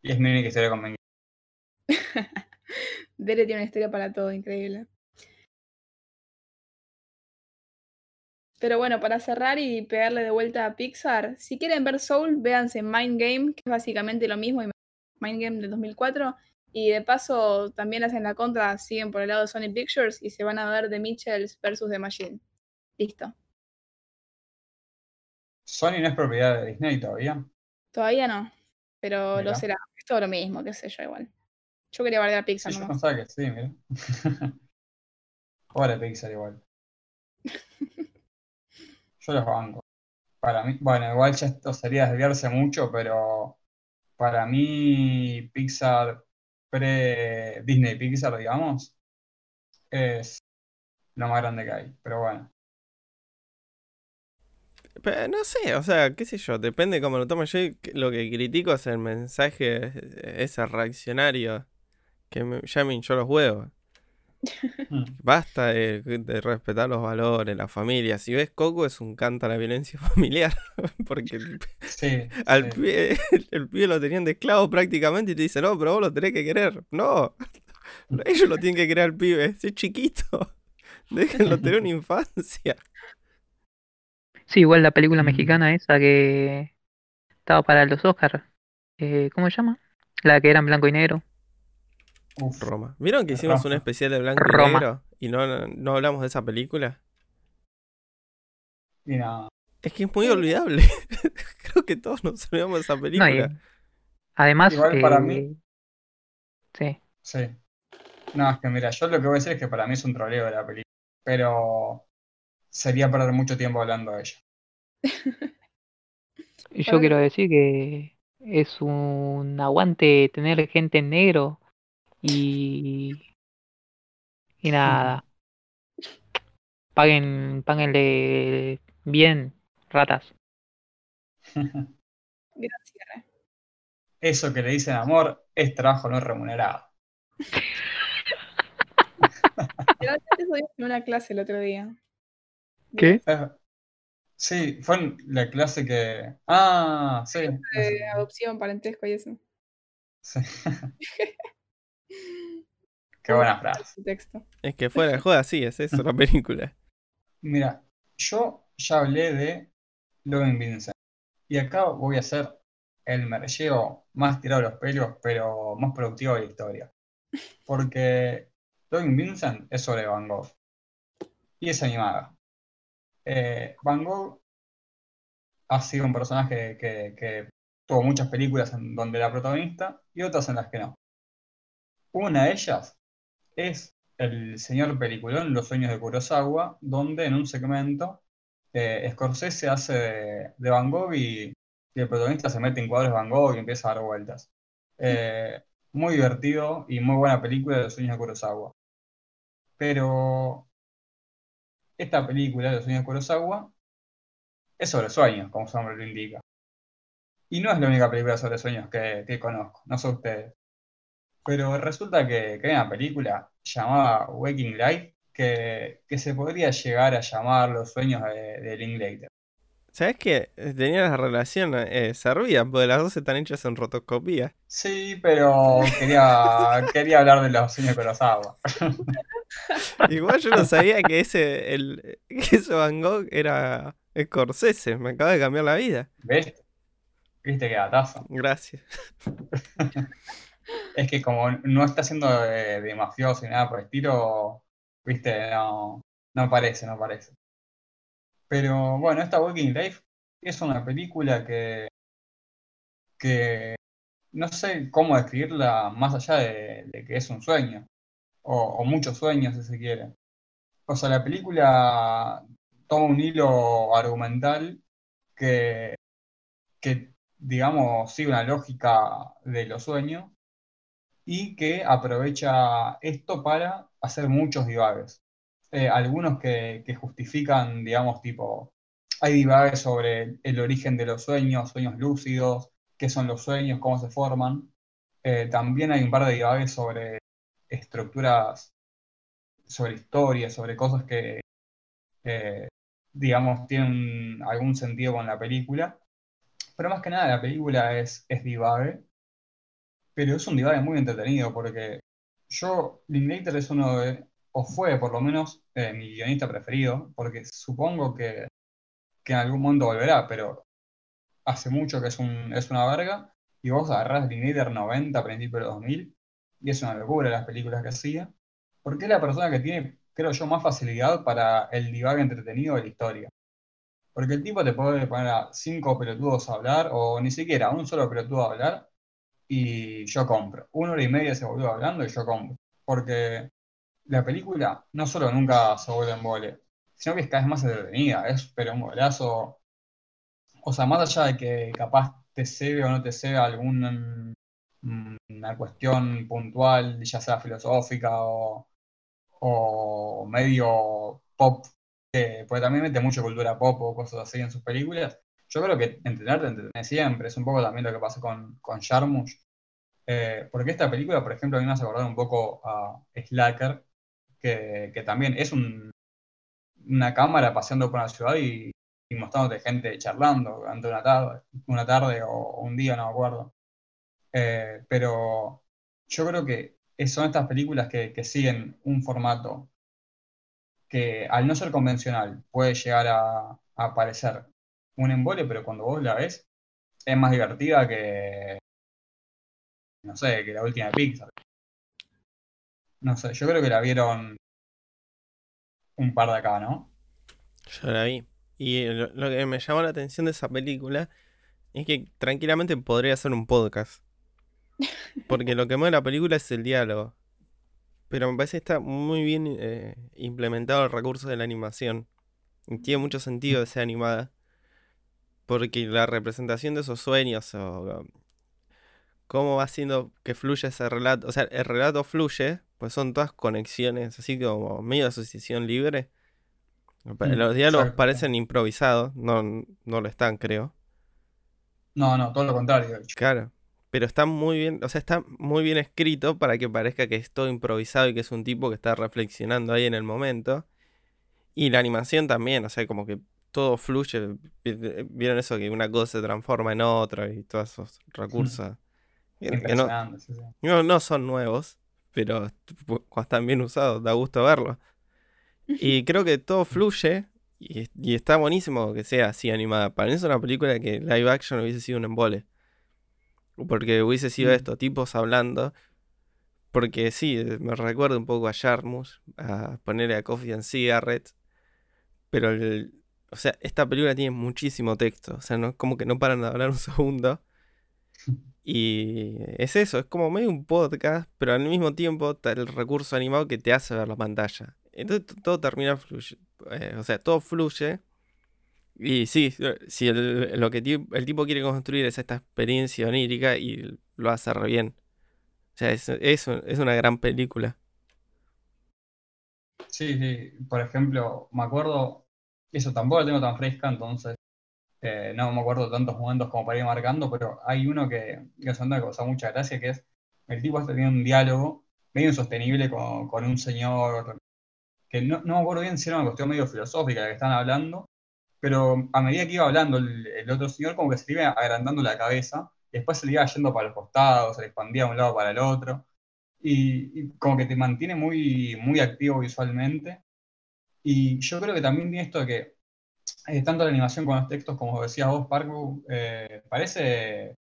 Speaker 3: Y es mi única historia con Minguito.
Speaker 1: Dere tiene una historia para todo, increíble. Pero bueno, para cerrar y pegarle de vuelta a Pixar, si quieren ver Soul, véanse Mind Game, que es básicamente lo mismo, Mind Game del 2004. Y de paso, también hacen la contra, siguen por el lado de Sony Pictures y se van a ver The Mitchells versus The Machine. Listo.
Speaker 3: Sony no es propiedad de Disney todavía.
Speaker 1: Todavía no, pero lo será. Es todo lo mismo, qué sé yo, igual. Yo quería bardear a
Speaker 3: Sí,
Speaker 1: Pixar
Speaker 3: yo pensaba que sí, mira. Pobre Pixar igual. Yo los banco. Para mí, bueno, igual ya esto sería desviarse mucho, pero para mí Pixar pre Disney Pixar, digamos, es lo más grande que hay. Pero bueno,
Speaker 2: no sé, o sea, qué sé yo, depende cómo lo tomes. Yo lo que critico es el mensaje, ese reaccionario que me, ya me los huevos.
Speaker 3: Mm.
Speaker 2: Basta de, de respetar los valores, la familia. Si ves Coco es un canto a la violencia familiar. Porque el,
Speaker 3: sí,
Speaker 2: al
Speaker 3: sí.
Speaker 2: pibe, el pibe lo tenían de esclavo prácticamente y te dicen, no, pero vos lo tenés que querer. No, ellos lo tienen que querer al pibe, es chiquito. Déjenlo tener una infancia.
Speaker 4: Sí, igual la película
Speaker 3: Mm.
Speaker 4: mexicana esa que estaba para los Oscars. Eh, ¿cómo se llama? La que era en blanco y negro.
Speaker 3: Uf,
Speaker 2: Roma. ¿Vieron que hicimos un especial de blanco y
Speaker 4: Roma.
Speaker 2: negro? Y no, no, no hablamos de esa película.
Speaker 3: y nada.
Speaker 2: Es que es muy olvidable. Creo que todos nos olvidamos de esa
Speaker 4: No,
Speaker 2: película.
Speaker 4: y además,
Speaker 3: Igual para
Speaker 4: eh,
Speaker 3: mí-
Speaker 4: sí,
Speaker 3: Sí. No, es que mira, yo lo que voy a decir es que para mí es un troleo de la película. Pero sería perder mucho tiempo hablando de ella.
Speaker 4: y yo quiero decir que es un aguante tener gente en negro y y nada. Paguen, páguenle bien, ratas.
Speaker 1: Gran cierre.
Speaker 3: Eso que le dicen amor es trabajo no remunerado.
Speaker 1: En una clase el otro día.
Speaker 4: ¿Qué?
Speaker 3: Sí, fue en la clase que. Ah, sí.
Speaker 1: De adopción, parentesco y eso.
Speaker 3: sí. Qué buena frase.
Speaker 2: Es que fuera de joda, sí, es eso la película.
Speaker 3: Mira, yo ya hablé de Logan Vincent. Y acá voy a hacer el merlleo más tirado de los pelos, pero más productivo de la historia. Porque Logan Vincent es sobre Van Gogh. Y es animada. Eh, Van Gogh ha sido un personaje que, que tuvo muchas películas en donde era protagonista y otras en las que no. Una de ellas es el señor peliculón Los sueños de Kurosawa, donde en un segmento eh, Scorsese hace de, Van Gogh y, el protagonista se mete en cuadros de Van Gogh y empieza a dar vueltas. Eh, muy divertido y muy buena película de Los sueños de Kurosawa. Pero esta película Los sueños de Kurosawa es sobre sueños, como su nombre lo indica. Y no es la única película sobre sueños que, que conozco, no sé ustedes. Pero resulta que, que hay una película llamada Waking Life que, que se podría llegar a llamar Los sueños de, de Linklater.
Speaker 2: ¿Sabes qué? Tenía la relación, eh, servían, porque las dos están hechas en rotoscopía.
Speaker 3: Sí, pero quería, quería hablar de Los sueños de Kurosawa.
Speaker 2: Igual yo no sabía que ese, el, que ese Van Gogh era Scorsese, me acaba de cambiar la vida.
Speaker 3: ¿Ves? ¿Viste qué datazo?
Speaker 2: Gracias.
Speaker 3: es que como no está siendo de, de ni nada por el estilo, viste, no, no parece, no parece. Pero bueno, esta Walking Life es una película que, que no sé cómo describirla más allá de, que es un sueño, o, muchos sueños si se quiere. O sea, la película toma un hilo argumental que, que digamos, sigue una lógica de los sueños y que aprovecha esto para hacer muchos divagues. Eh, algunos que, justifican, digamos, tipo, hay divagues sobre el origen de los sueños, sueños lúcidos, qué son los sueños, cómo se forman. Eh, también hay un par de divagues sobre estructuras, sobre historias, sobre cosas que, digamos, tienen algún sentido con la película. Pero más que nada la película es, es divague, pero es un divague muy entretenido porque yo, Linklater es uno de, o fue por lo menos eh, mi guionista preferido, porque supongo que, que en algún momento volverá, pero hace mucho que es, un, es una verga, y vos agarrás Linklater 90 a principios de 2000, y es una locura las películas que hacía, porque es la persona que tiene, creo yo, más facilidad para el divague entretenido de la historia. Porque el tipo te puede poner a cinco pelotudos a hablar, o ni siquiera a un solo pelotudo a hablar, y yo compro. Una hora y media se volvió hablando y yo compro. Porque la película no solo nunca se vuelve en vole, sino que es cada vez más entretenida. Es pero un golazo. O sea, más allá de que capaz te cebe o no te cebe alguna una cuestión puntual, ya sea filosófica o, medio pop, que pues también mete mucho cultura pop o cosas así en sus películas. Yo creo que entrenarte entretener siempre, es un poco también lo que pasa con, con Jarmusch. Eh, porque esta película, por ejemplo, a mí me hace acordar un poco a Slacker, que, que también es un, una cámara paseando por una ciudad y, y mostrándote gente charlando durante una tarde, o un día, no me acuerdo. Eh, pero yo creo que son estas películas que, siguen un formato que al no ser convencional puede llegar a, a parecer un embole, pero cuando vos la ves, es más divertida que, no sé, que la última de Pixar. No sé, yo creo que la vieron un par de acá, ¿no?
Speaker 2: Yo la vi. Y lo, que me llamó la atención de esa película es que tranquilamente podría ser un podcast. Porque lo que mueve la película es el diálogo. Pero me parece que está muy bien eh, implementado el recurso de la animación. Y tiene mucho sentido de ser animada. Porque la representación de esos sueños o cómo va haciendo que fluya ese relato, o sea, el relato fluye, pues son todas conexiones, así como medio de asociación libre. Mm, los diálogos parecen improvisados, no, no lo están, creo.
Speaker 3: No, no, todo lo contrario.
Speaker 2: Claro, pero está muy bien, o sea, está muy bien escrito para que parezca que es todo improvisado y que es un tipo que está reflexionando ahí en el momento. Y la animación también, o sea, como que todo fluye. Vieron eso que una cosa se transforma en otra y todos esos recursos. no, no, son nuevos, pero están bien usados, da gusto verlo. Y creo que todo fluye y, y, está buenísimo que sea así animada. Para mí es una película que live action hubiese sido un embole. Porque hubiese sido mm. esto, tipos hablando. Porque sí, me recuerda un poco a Jarmus, a ponerle a Coffee and Cigarette. Pero el, o sea, esta película tiene muchísimo texto. O sea, no, como que no paran de hablar un segundo. Y es eso, es como medio un podcast, pero al mismo tiempo está el recurso animado que te hace ver la pantalla. Entonces todo termina fluye, eh, o sea, todo fluye. Y sí, si lo que el tipo quiere construir es esta experiencia onírica y lo hace re bien. O sea, es, es, es una gran película.
Speaker 3: Sí, sí. Por ejemplo, me acuerdo eso tampoco lo tengo tan fresca, entonces eh, no me acuerdo de tantos momentos como para ir marcando, pero hay uno que, que es me causó mucha gracia, que es el tipo está teniendo un diálogo medio insostenible con, con un señor que no, no, me acuerdo bien si era una cuestión medio filosófica de que están hablando, pero a medida que iba hablando el, otro señor como que se le iba agrandando la cabeza, después se le iba yendo para los costados, se le expandía de un lado para el otro, y, y como que te mantiene muy, muy activo visualmente, y yo creo que también tiene esto de que eh, tanto la animación con los textos, como decías vos, Parco, eh, parece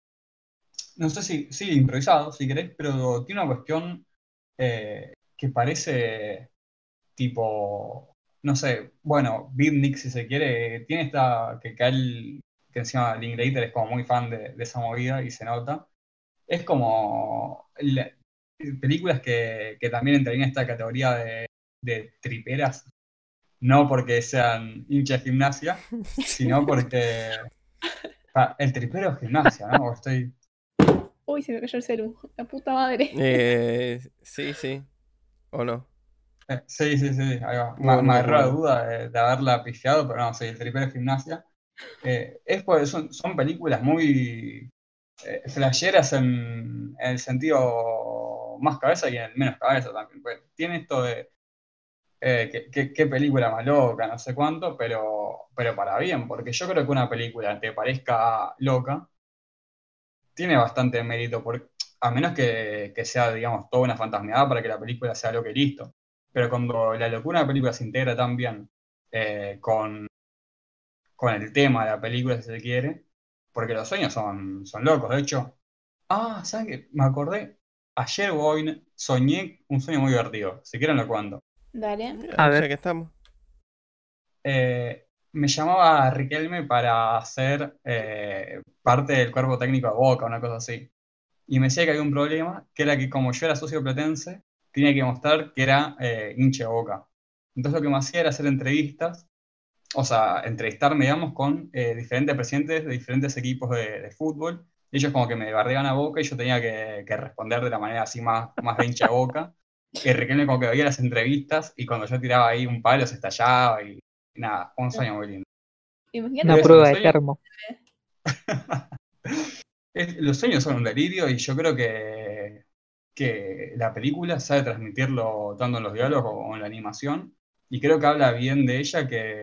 Speaker 3: no sé si, sí, improvisado, si querés, pero tiene una cuestión eh, que parece tipo, no sé, bueno, Beatnik si se quiere, tiene esta, que, él, que encima Linklater es como muy fan de, de esa movida y se nota. Es como la- películas que, que también entrarían en esta categoría de, de triperas, no porque sean hinchas de gimnasia, sino porque el tripero es gimnasia, ¿no? Estoy,
Speaker 1: Uy, se me cayó el celu. La puta madre.
Speaker 2: Eh, sí, sí. ¿O no?
Speaker 3: eh, sí, sí, sí, ahí va. Me,
Speaker 2: Bueno,
Speaker 3: me agarró la duda de, de haberla pifiado, pero no, sí, el tripero es gimnasia. Eh, es pues, son, son películas muy eh, flasheras en, en el sentido más cabeza y en el menos cabeza también. Pues, tiene esto de eh, qué película más loca, no sé cuánto, pero, pero para bien, porque yo creo que una película te parezca loca, tiene bastante mérito, por, a menos que, sea, digamos, toda una fantasmeada para que la película sea lo que listo. Pero cuando la locura de la película se integra tan bien eh, con, con el tema de la película, si se quiere, porque los sueños son, son locos. De hecho, ah, ¿saben qué? Me acordé, ayer voy, soñé un sueño muy divertido. Si quieren lo cuento.
Speaker 1: Dale.
Speaker 4: A ver.
Speaker 2: Ya que estamos.
Speaker 3: Eh, me llamaba Riquelme para hacer eh, parte del cuerpo técnico de Boca, una cosa así. Y me decía que había un problema, que era que como yo era socio platense, tenía que mostrar que era eh, hincha de Boca. Entonces lo que me hacía era hacer entrevistas, o sea, entrevistarme, digamos, con eh, diferentes presidentes de diferentes equipos de, de fútbol. Ellos como que me barreaban a Boca y yo tenía que, que responder de la manera así más, más de hincha de Boca. Y Riquelme como que veía las entrevistas y cuando yo tiraba ahí un palo se estallaba y, y nada, un sueño muy lindo.
Speaker 1: Imagínate
Speaker 4: Una prueba de termo.
Speaker 3: Es- los sueños son un delirio y yo creo que, que la película sabe transmitirlo tanto en los diálogos como en la animación. Y creo que habla bien de ella, que,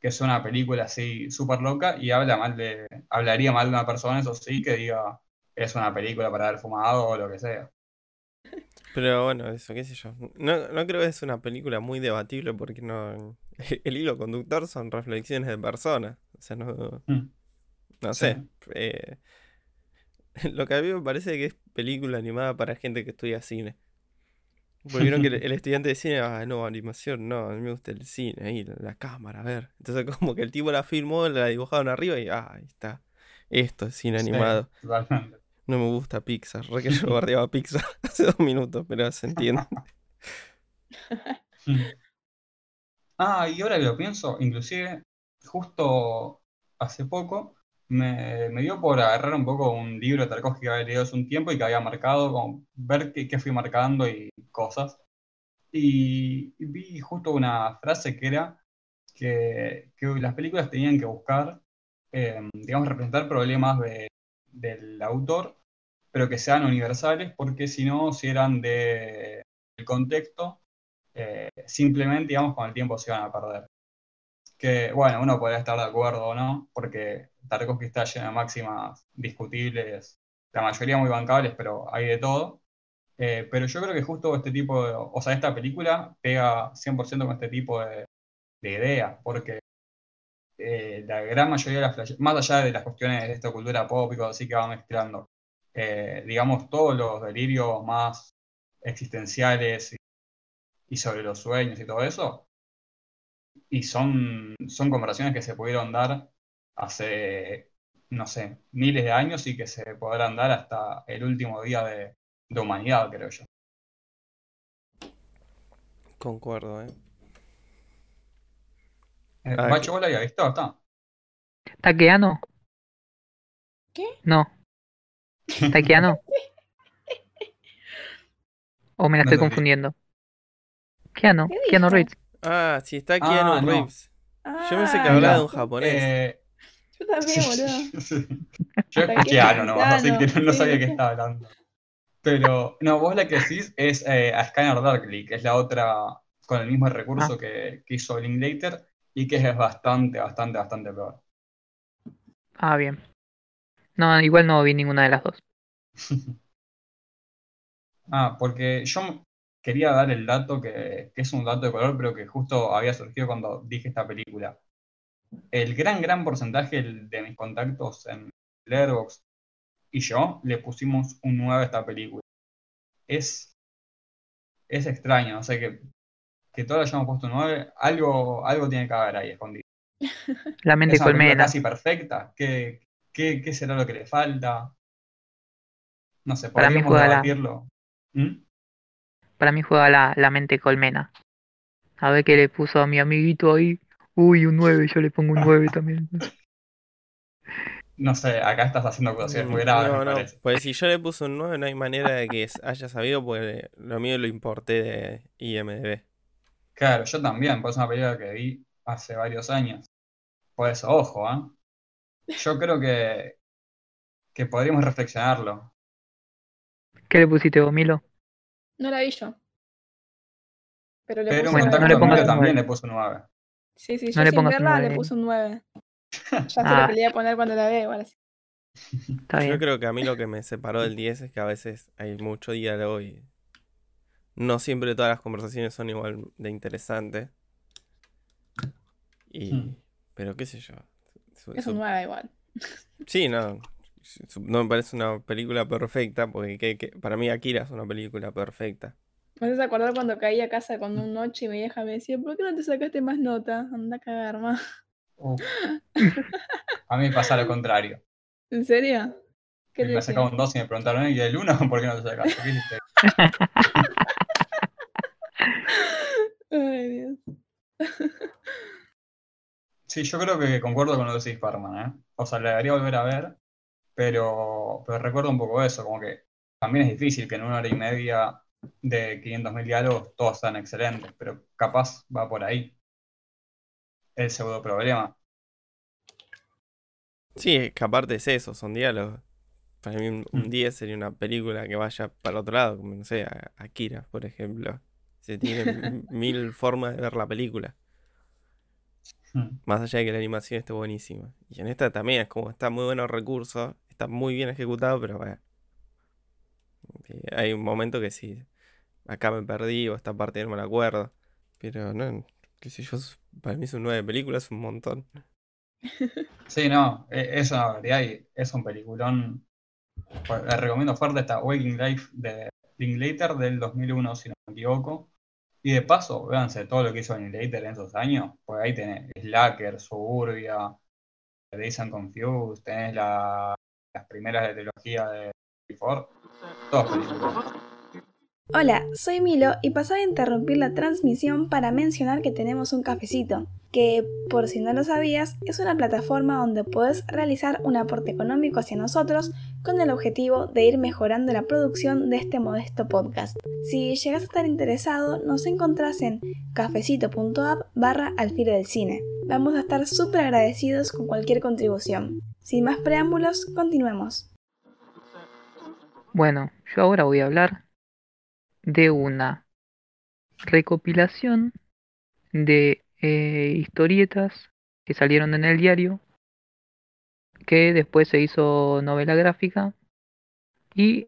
Speaker 3: que es una película así súper loca y habla mal de, hablaría mal de una persona, eso sí, que diga es una película para haber fumado o lo que sea.
Speaker 2: Pero bueno, eso, qué sé yo. No, no creo que es una película muy debatible porque no. El hilo conductor son reflexiones de personas. O sea, no.
Speaker 3: Mm.
Speaker 2: No
Speaker 3: Sí.
Speaker 2: sé. eh, lo que a mí me parece que es película animada para gente que estudia cine. Porque vieron que el, estudiante de cine, ah, no, animación, no, a mí me gusta el cine, ahí, la, la cámara, a ver. Entonces, como que el tipo la filmó, la dibujaron arriba y, ah, ahí está. Esto es cine
Speaker 3: Sí,
Speaker 2: animado.
Speaker 3: totalmente.
Speaker 2: No me gusta Pixar. Re que yo bardeaba Pixar hace dos minutos, pero se entiende.
Speaker 3: Ah, y ahora que lo pienso, inclusive justo hace poco me, me dio por agarrar un poco un libro de Tarkovsky que había leído hace un tiempo y que había marcado, como ver qué, qué fui marcando y cosas. Y, vi justo una frase que era que, que las películas tenían que buscar, eh, digamos, representar problemas de- del autor, pero que sean universales, porque si no, si eran de, del contexto, eh, simplemente, digamos, con el tiempo se iban a perder. Que, bueno, uno podría estar de acuerdo o no, porque Tarkovsky está lleno de máximas discutibles, la mayoría muy bancables, pero hay de todo. Eh, pero yo creo que justo este tipo de, o sea, esta película pega 100% con este tipo de, de ideas, porque eh, la gran mayoría de las más allá de las cuestiones de esta cultura pop y cosas así que va mezclando, eh, digamos, todos los delirios más existenciales y, y sobre los sueños y todo eso, y son, son conversaciones que se pudieron dar hace, no sé, miles de años y que se podrán dar hasta el último día de, de humanidad, creo yo.
Speaker 2: Concuerdo, ¿eh?
Speaker 3: Eh,
Speaker 2: Ah,
Speaker 3: Bacho,
Speaker 2: que-
Speaker 3: ¿vos la habías visto? ¿Está?
Speaker 4: ¿Taqueano?
Speaker 1: ¿Qué?
Speaker 4: No. ¿Taqueano? ¿O me la
Speaker 3: No
Speaker 4: estoy confundiendo? Keanu,
Speaker 1: ¿Qué
Speaker 4: Keanu? Reeves.
Speaker 2: Ah, sí, está
Speaker 3: Ah,
Speaker 2: Keanu
Speaker 3: no.
Speaker 2: Reeves. Yo pensé que
Speaker 1: Ah,
Speaker 2: hablaba de un japonés.
Speaker 3: Eh,
Speaker 1: Yo también, boludo.
Speaker 3: sí. Yo
Speaker 1: que
Speaker 3: algo nomás, así que
Speaker 1: Keanu,
Speaker 3: no
Speaker 1: sí,
Speaker 3: sabía
Speaker 1: sí.
Speaker 3: qué estaba hablando. Pero, no, vos la que decís es eh, a Scanner Darkly, que es la otra con el mismo recurso que, que hizo Linklater y que es bastante, bastante, bastante peor.
Speaker 4: Ah, bien. No, igual no vi ninguna de las dos.
Speaker 3: Ah, porque yo quería dar el dato que, que es un dato de color, pero que justo había surgido cuando dije esta película. El gran, gran porcentaje de mis contactos en Letterboxd y yo le pusimos un 9 a esta película. Es, es extraño, o sea que, que todos le hayamos puesto un 9, algo, algo tiene que haber ahí escondido.
Speaker 4: La mente colmena.
Speaker 3: casi perfecta. ¿Qué, qué, qué será lo que le falta? No sé,
Speaker 4: Para mí juega la-.
Speaker 3: ¿Mm?
Speaker 4: Para mí juega la, la mente colmena. A ver qué le puso a mi amiguito ahí. Uy, un 9, yo le pongo un 9 también.
Speaker 3: No sé, acá estás haciendo acusaciones muy graves,
Speaker 2: no,
Speaker 3: me
Speaker 2: no,
Speaker 3: parece.
Speaker 2: pues si yo le puse un 9 no hay manera de que haya sabido porque lo mío lo importé de IMDB.
Speaker 3: Claro, yo también, pues es una película que vi hace varios años. Por eso, ojo, ¿ah? Yo creo que, que podríamos reflexionarlo.
Speaker 4: ¿Qué le pusiste vos, Milo?
Speaker 1: No la vi yo. Pero le
Speaker 3: Pero
Speaker 1: puse
Speaker 3: un
Speaker 4: no le pongas
Speaker 3: también le puso un 9.
Speaker 1: Sí, sí,
Speaker 4: no
Speaker 1: yo
Speaker 4: le
Speaker 1: sin verla le
Speaker 4: nueve.
Speaker 1: puse un 9. Ya sé
Speaker 4: Ah.
Speaker 1: lo que le voy a poner cuando la vea, igual así.
Speaker 4: Está
Speaker 2: Yo
Speaker 4: bien.
Speaker 2: creo que a mí lo que me separó del 10 es que a veces hay mucho diálogo y no siempre todas las conversaciones son igual de interesantes. Y,
Speaker 3: Hmm.
Speaker 2: pero qué sé yo. Su-
Speaker 1: Es
Speaker 2: su-
Speaker 1: un 9 igual.
Speaker 2: Sí, no. su- No me parece una película perfecta porque que- que- para mí Akira es una película perfecta.
Speaker 1: Me haces acordar cuando caí a casa con un noche y mi vieja me decía, ¿por qué no te sacaste más nota? Anda a cagar más.
Speaker 3: A mí me pasa lo contrario.
Speaker 1: ¿En serio? ¿Qué
Speaker 3: Me sacaba un 2 y me preguntaron, ¿y el 1 por qué no te sacaste? ¿Qué hiciste?
Speaker 1: Ay, Dios.
Speaker 3: Sí, yo creo que concuerdo con lo que decís, Parman, ¿eh? O sea, le debería volver a ver, pero, pero recuerdo un poco eso, como que también es difícil que en una hora y media de 500.000 diálogos todos sean excelentes, pero capaz va por ahí el pseudo problema.
Speaker 2: Sí, es que aparte es eso, son diálogos. Para mí un, un
Speaker 3: Mm.
Speaker 2: 10 sería una película que vaya para otro lado, como no sé, a- Akira, por ejemplo. Se tiene mil formas de ver la película.
Speaker 3: Hmm.
Speaker 2: Más allá de que la animación esté buenísima. Y en esta también es como está muy buenos recursos, está muy bien ejecutado, pero bueno. Eh, Hay un momento que sí, acá me perdí o esta parte no me la acuerdo. Pero no, qué sé yo, para mí son nueve películas, es un montón.
Speaker 3: Sí, no, e- es una realidad y es un peliculón. Pues, Le recomiendo fuerte esta Waking Life de Linklater del 2001, si no me equivoco. Y de paso, véanse todo lo que hizo Linklater en esos años, pues ahí tenés Slacker, Suburbia, Days and Confused, tenés la- las primeras de trilogía de Ford, todas películas.
Speaker 5: Hola, soy Milo y pasaba a interrumpir la transmisión para mencionar que tenemos un cafecito, que por si no lo sabías es una plataforma donde puedes realizar un aporte económico hacia nosotros con el objetivo de ir mejorando la producción de este modesto podcast. Si llegas a estar interesado, nos encontrás en cafecito.app barra al filo del cine. Vamos a estar súper agradecidos con cualquier contribución. Sin más preámbulos, continuemos.
Speaker 4: Bueno, yo ahora voy a hablar de una recopilación de eh, historietas que salieron en el diario, que después se hizo novela gráfica y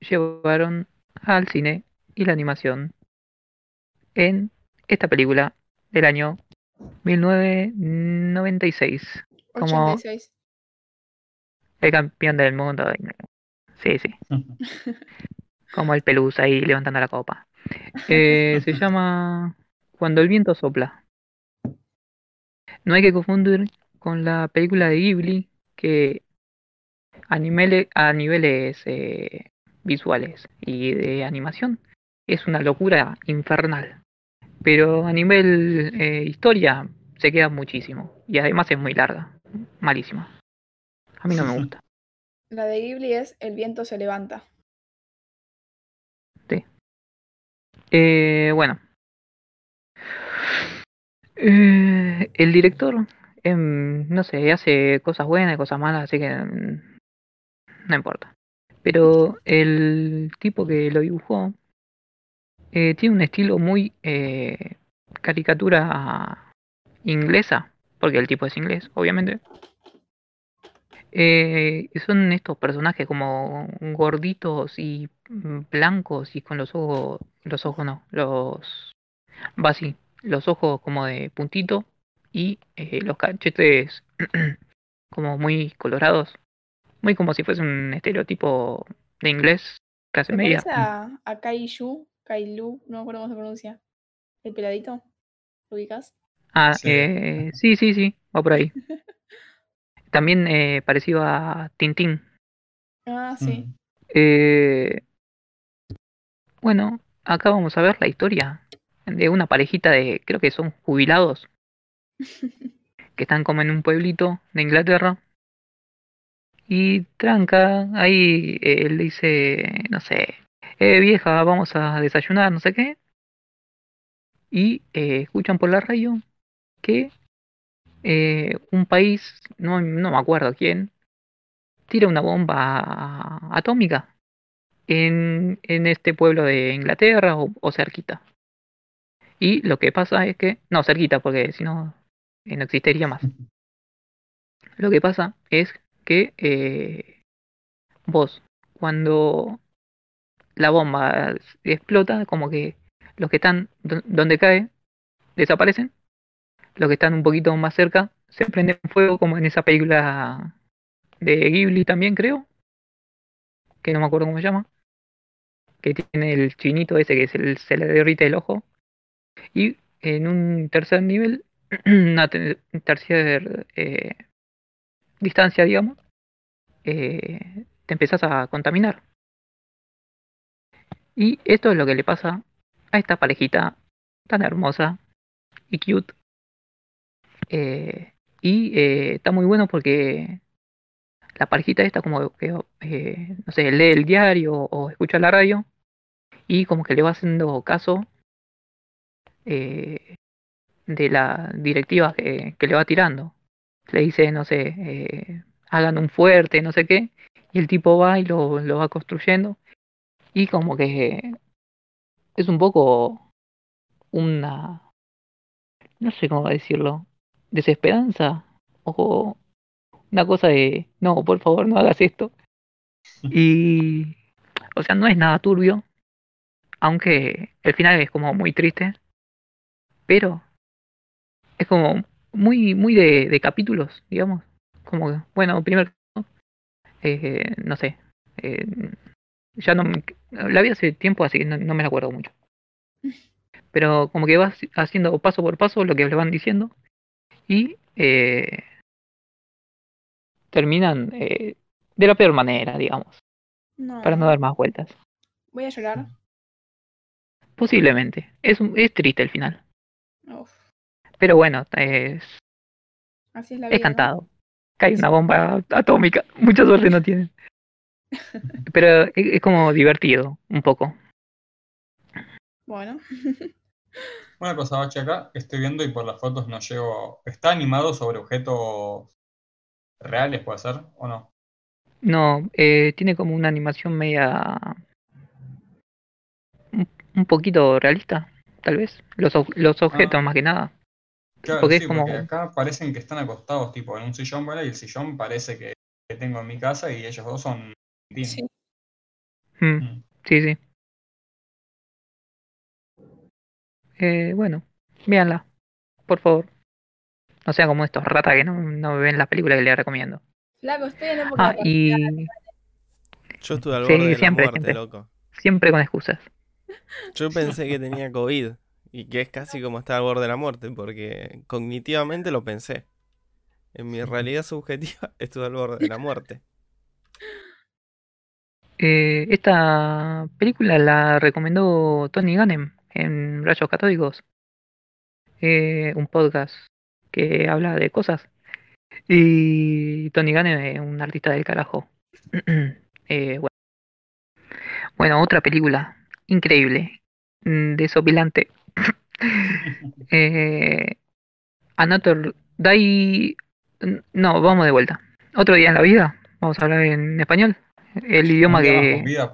Speaker 4: llevaron al cine y la animación en esta película del año 1996. Como
Speaker 1: 86.
Speaker 4: el campeón del mundo. Sí, sí. Como el pelusa ahí levantando la copa. Eh, se llama Cuando el viento sopla. No hay que confundir con la película de Ghibli que a, nimele- a niveles eh, visuales y de animación es una locura infernal. Pero a nivel eh, historia se queda muchísimo. Y además es muy larga. Malísima. A mí no me gusta.
Speaker 1: La de Ghibli es El viento se levanta.
Speaker 4: Eh, bueno. Eh, el director, em, no sé, hace cosas buenas y cosas malas, así que mm, no importa. Pero el tipo que lo dibujó eh, tiene un estilo muy eh, caricatura inglesa, porque el tipo es inglés, obviamente. Eh, son estos personajes como gorditos y mm, blancos y con los ojos, los ojos no, los, va así, los ojos como de puntito y eh, los cachetes como muy colorados, muy como si fuese un estereotipo de inglés, clase
Speaker 1: ¿Se
Speaker 4: media.
Speaker 1: a, a Kaiju? Kailu, no me acuerdo cómo se pronuncia. El peladito. ¿Lo ubicas?
Speaker 4: Ah,
Speaker 3: Sí.
Speaker 4: eh, sí, sí, sí, va por ahí. También eh, parecido a Tintín.
Speaker 1: Ah, sí.
Speaker 3: Mm.
Speaker 4: Eh, bueno, acá vamos a ver la historia de una parejita de, creo que son jubilados, que están como en un pueblito de Inglaterra. Y tranca, ahí eh, él dice, no sé, eh, vieja, vamos a desayunar, no sé qué. Y eh, escuchan por la radio que eh, un país, no, no me acuerdo quién, tira una bomba atómica en, en este pueblo de Inglaterra o, o cerquita. Y lo que pasa es que, no, cerquita, porque si no, eh, no existiría más. Lo que pasa es que eh, vos, cuando la bomba explota, como que los que están do- donde cae desaparecen, los que están un poquito más cerca se prenden fuego, como en esa película de Ghibli también, creo, que no me acuerdo cómo se llama, que tiene el chinito ese que se, se le derrite el ojo, y en un tercer nivel, una te- tercer eh, distancia, digamos, eh, te empezás a contaminar. Y esto es lo que le pasa a esta parejita tan hermosa y cute. Eh, y está muy bueno porque la parejita esta como que, no sé, lee el diario o escucha la radio y como que le va haciendo caso eh, de la directiva que, que le va tirando. Le dice, no sé, eh, hagan un fuerte, no sé qué, y el tipo va y lo, lo va construyendo y como que es un poco una, no sé cómo decirlo, desesperanza o una cosa de, no, por favor, no hagas esto. Y, o sea, no es nada turbio, aunque el final es como muy triste, pero es como muy, muy de, de capítulos, digamos. Como que, bueno, primero, eh, no sé, eh, ya no, me- la vi hace tiempo, así que no, no me la acuerdo mucho. Pero como que vas haciendo paso por paso lo que le van diciendo y eh, terminan eh, de la peor manera, digamos,
Speaker 1: No.
Speaker 4: para no dar más vueltas.
Speaker 1: Voy a llorar.
Speaker 4: Posiblemente. Es, un- es triste el final.
Speaker 1: Uf,
Speaker 4: Pero bueno, es,
Speaker 1: así es la
Speaker 4: es
Speaker 1: vida. ¿no?
Speaker 4: cantado. Cae una bomba atómica. Mucha suerte no tienen. Pero es, como divertido, un poco.
Speaker 1: Bueno,
Speaker 3: Una cosa, Bache, acá estoy viendo y por las fotos no llego. ¿Está animado sobre objetos reales, puede ser? ¿O no?
Speaker 4: No, eh, tiene como una animación media. un, un poquito realista, tal vez. Los, los objetos,
Speaker 3: Ah.
Speaker 4: más que nada.
Speaker 3: Claro,
Speaker 4: Porque es como-
Speaker 3: porque acá parecen que están acostados tipo en un sillón, ¿vale? Y el sillón parece que, que tengo en mi casa y ellos dos son
Speaker 1: sí.
Speaker 4: Mm,
Speaker 3: Mm.
Speaker 4: sí, sí. Eh, bueno, véanla, por favor. No sea como estos ratas que no, no ven la película que les recomiendo.
Speaker 1: Flaco, estoy en época
Speaker 4: Ah, y
Speaker 2: Yo estuve al
Speaker 4: Sí,
Speaker 2: borde de
Speaker 4: siempre,
Speaker 2: la muerte,
Speaker 4: siempre.
Speaker 2: loco.
Speaker 4: siempre con excusas.
Speaker 2: Yo pensé que tenía COVID y que es casi como estar al borde de la muerte, porque cognitivamente lo pensé. En mi realidad subjetiva estuve al borde de la muerte.
Speaker 4: Eh, esta película la recomendó Tony Gannem en Rayos Catódicos, eh, un podcast que habla de cosas. Y Tony Gannem es un artista del carajo. Eh, bueno. Bueno, otra película increíble, mm, desopilante. eh, Another Day. No, vamos de vuelta. Otro día en la vida. Vamos a hablar en español. El idioma que.
Speaker 3: vida.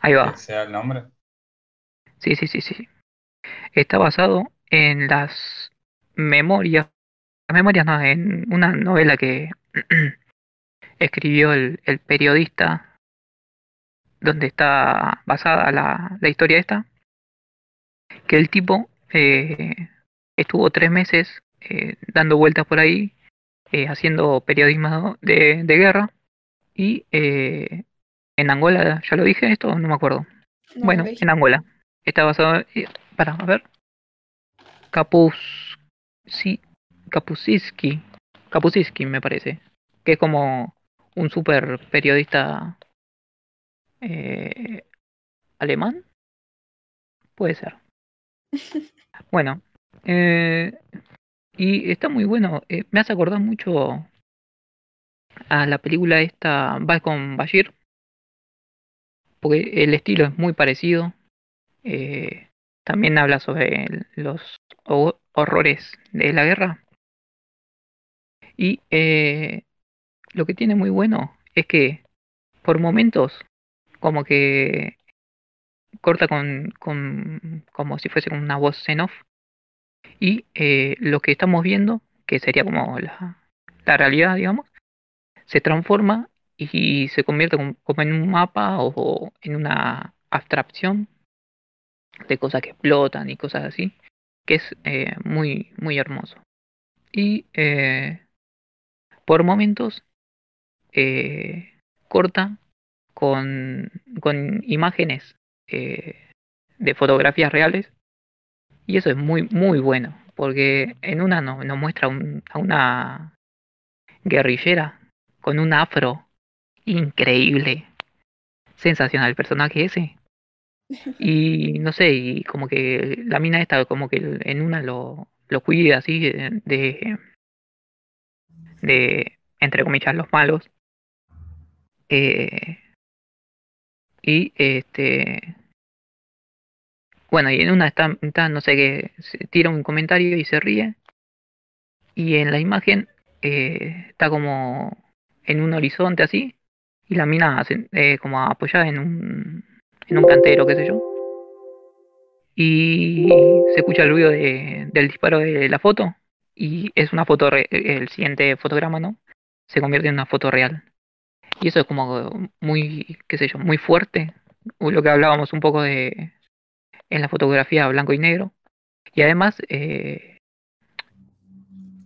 Speaker 4: Ahí va.
Speaker 3: Que sea el nombre.
Speaker 4: Sí, sí, sí, sí. Está basado en las memorias. Las memorias no, en una novela que escribió el, el periodista donde está basada la, la historia esta. Que el tipo eh, estuvo tres meses eh, dando vueltas por ahí eh, haciendo periodismo de, de guerra. Y eh, en Angola, ya lo dije esto, no me acuerdo.
Speaker 1: No,
Speaker 4: bueno, en Angola. Está basado. para, a ver. Capus. Sí. Kapusiski, me parece. Que es como un super periodista eh, alemán. Puede ser. Bueno. eh, y está muy bueno. eh, me hace acordar mucho a la película esta Balcon Bashir. Porque el estilo es muy parecido. Eh, también habla sobre el- los ho- horrores de la guerra. Y lo que tiene muy bueno es que por momentos como que corta con, como si fuese una voz en off. Y eh, lo que estamos viendo, que sería como la, la realidad, digamos, se transforma y se convierte como, como en un mapa o, o en una abstracción de cosas que explotan y cosas así, que es eh, muy, muy hermoso. Y eh, por momentos corta con, con imágenes eh, de fotografías reales y eso es muy, muy bueno, porque en una nos, nos muestra un- a una guerrillera con un afro increíble, sensacional el personaje ese. Y no sé, y como que la mina esta como que en una lo, lo cuida así de, de, de, entre comillas, los malos. Eh, y este bueno, y en una está, no sé qué, se tira un comentario y se ríe. Y en la imagen eh, está como en un horizonte así. Y la mina eh, como apoyada en un, en un cantero, qué sé yo. Y se escucha el ruido de- del disparo de la foto. Y es una foto, re- el siguiente fotograma, ¿no? Se convierte en una foto real. Y eso es como muy, qué sé yo, muy fuerte. Lo que hablábamos un poco de en la fotografía blanco y negro. Y además eh,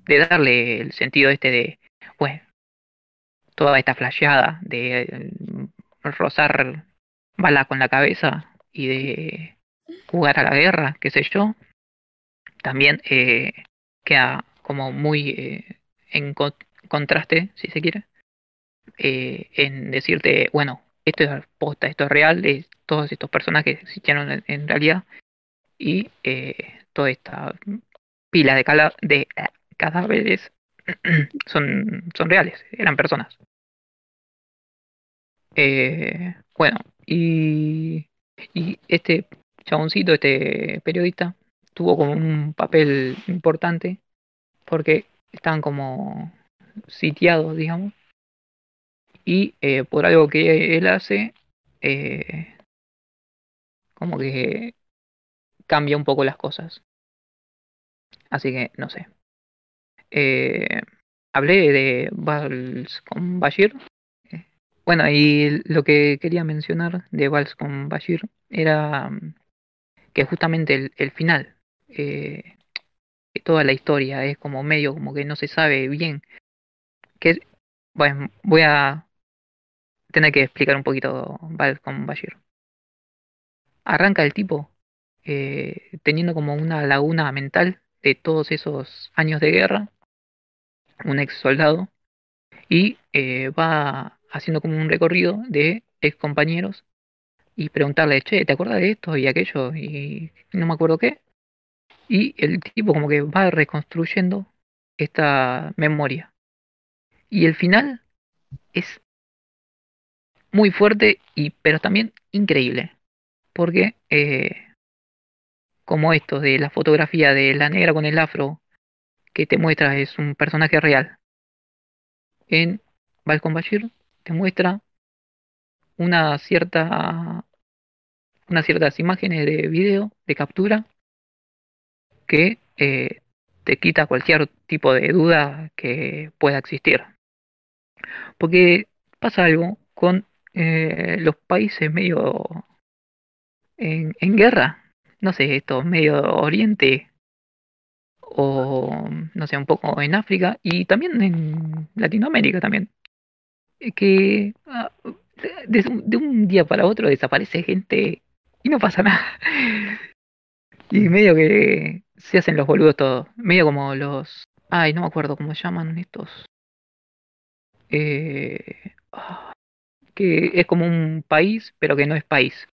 Speaker 4: de darle el sentido este de, bueno, toda esta flasheada de eh, rozar balas con la cabeza y de jugar a la guerra, qué sé yo, también eh, queda como muy eh, en co- contraste, si se quiere, eh, en decirte, bueno, esto es posta, esto es real, es- todos estos personajes existieron en, en realidad y eh, toda esta pila de, eh, cadáveres son, son reales, eran personas. Eh, bueno, y, y este chaboncito, este periodista, tuvo como un papel importante porque estaban como sitiados, digamos, y eh, por algo que él hace, eh, como que cambia un poco las cosas. Así que no sé. Eh, hablé de Vals con Bashir. Bueno, y lo que quería mencionar de Vals con Bashir era mm, que justamente el, final, eh, toda la historia es como medio como que no se sabe bien. Que, bueno, voy a tener que explicar un poquito Vals con Bashir. Arranca el tipo eh, teniendo como una laguna mental de todos esos años de guerra, un ex soldado, y eh, va haciendo como un recorrido de ex compañeros y preguntarle, che, ¿te acuerdas de esto y aquello? Y no me acuerdo qué. Y el tipo como que va reconstruyendo esta memoria. Y el final es muy fuerte, y, pero también increíble. Porque eh, como esto de la fotografía de la negra con el afro que te muestra es un personaje real. En Balcon Bashir te muestra una cierta unas ciertas imágenes de video de captura que eh, te quita cualquier tipo de duda que pueda existir. Porque pasa algo con eh, los países medio en, en guerra, no sé, esto, medio oriente o no sé, un poco en África y también en Latinoamérica también. Que ah, de, de un- día para otro desaparece gente y no pasa nada. Y medio que se hacen los boludos todos. Medio como los... Ay, no me acuerdo cómo llaman estos. Eh, ah, que es como un país, pero que no es país.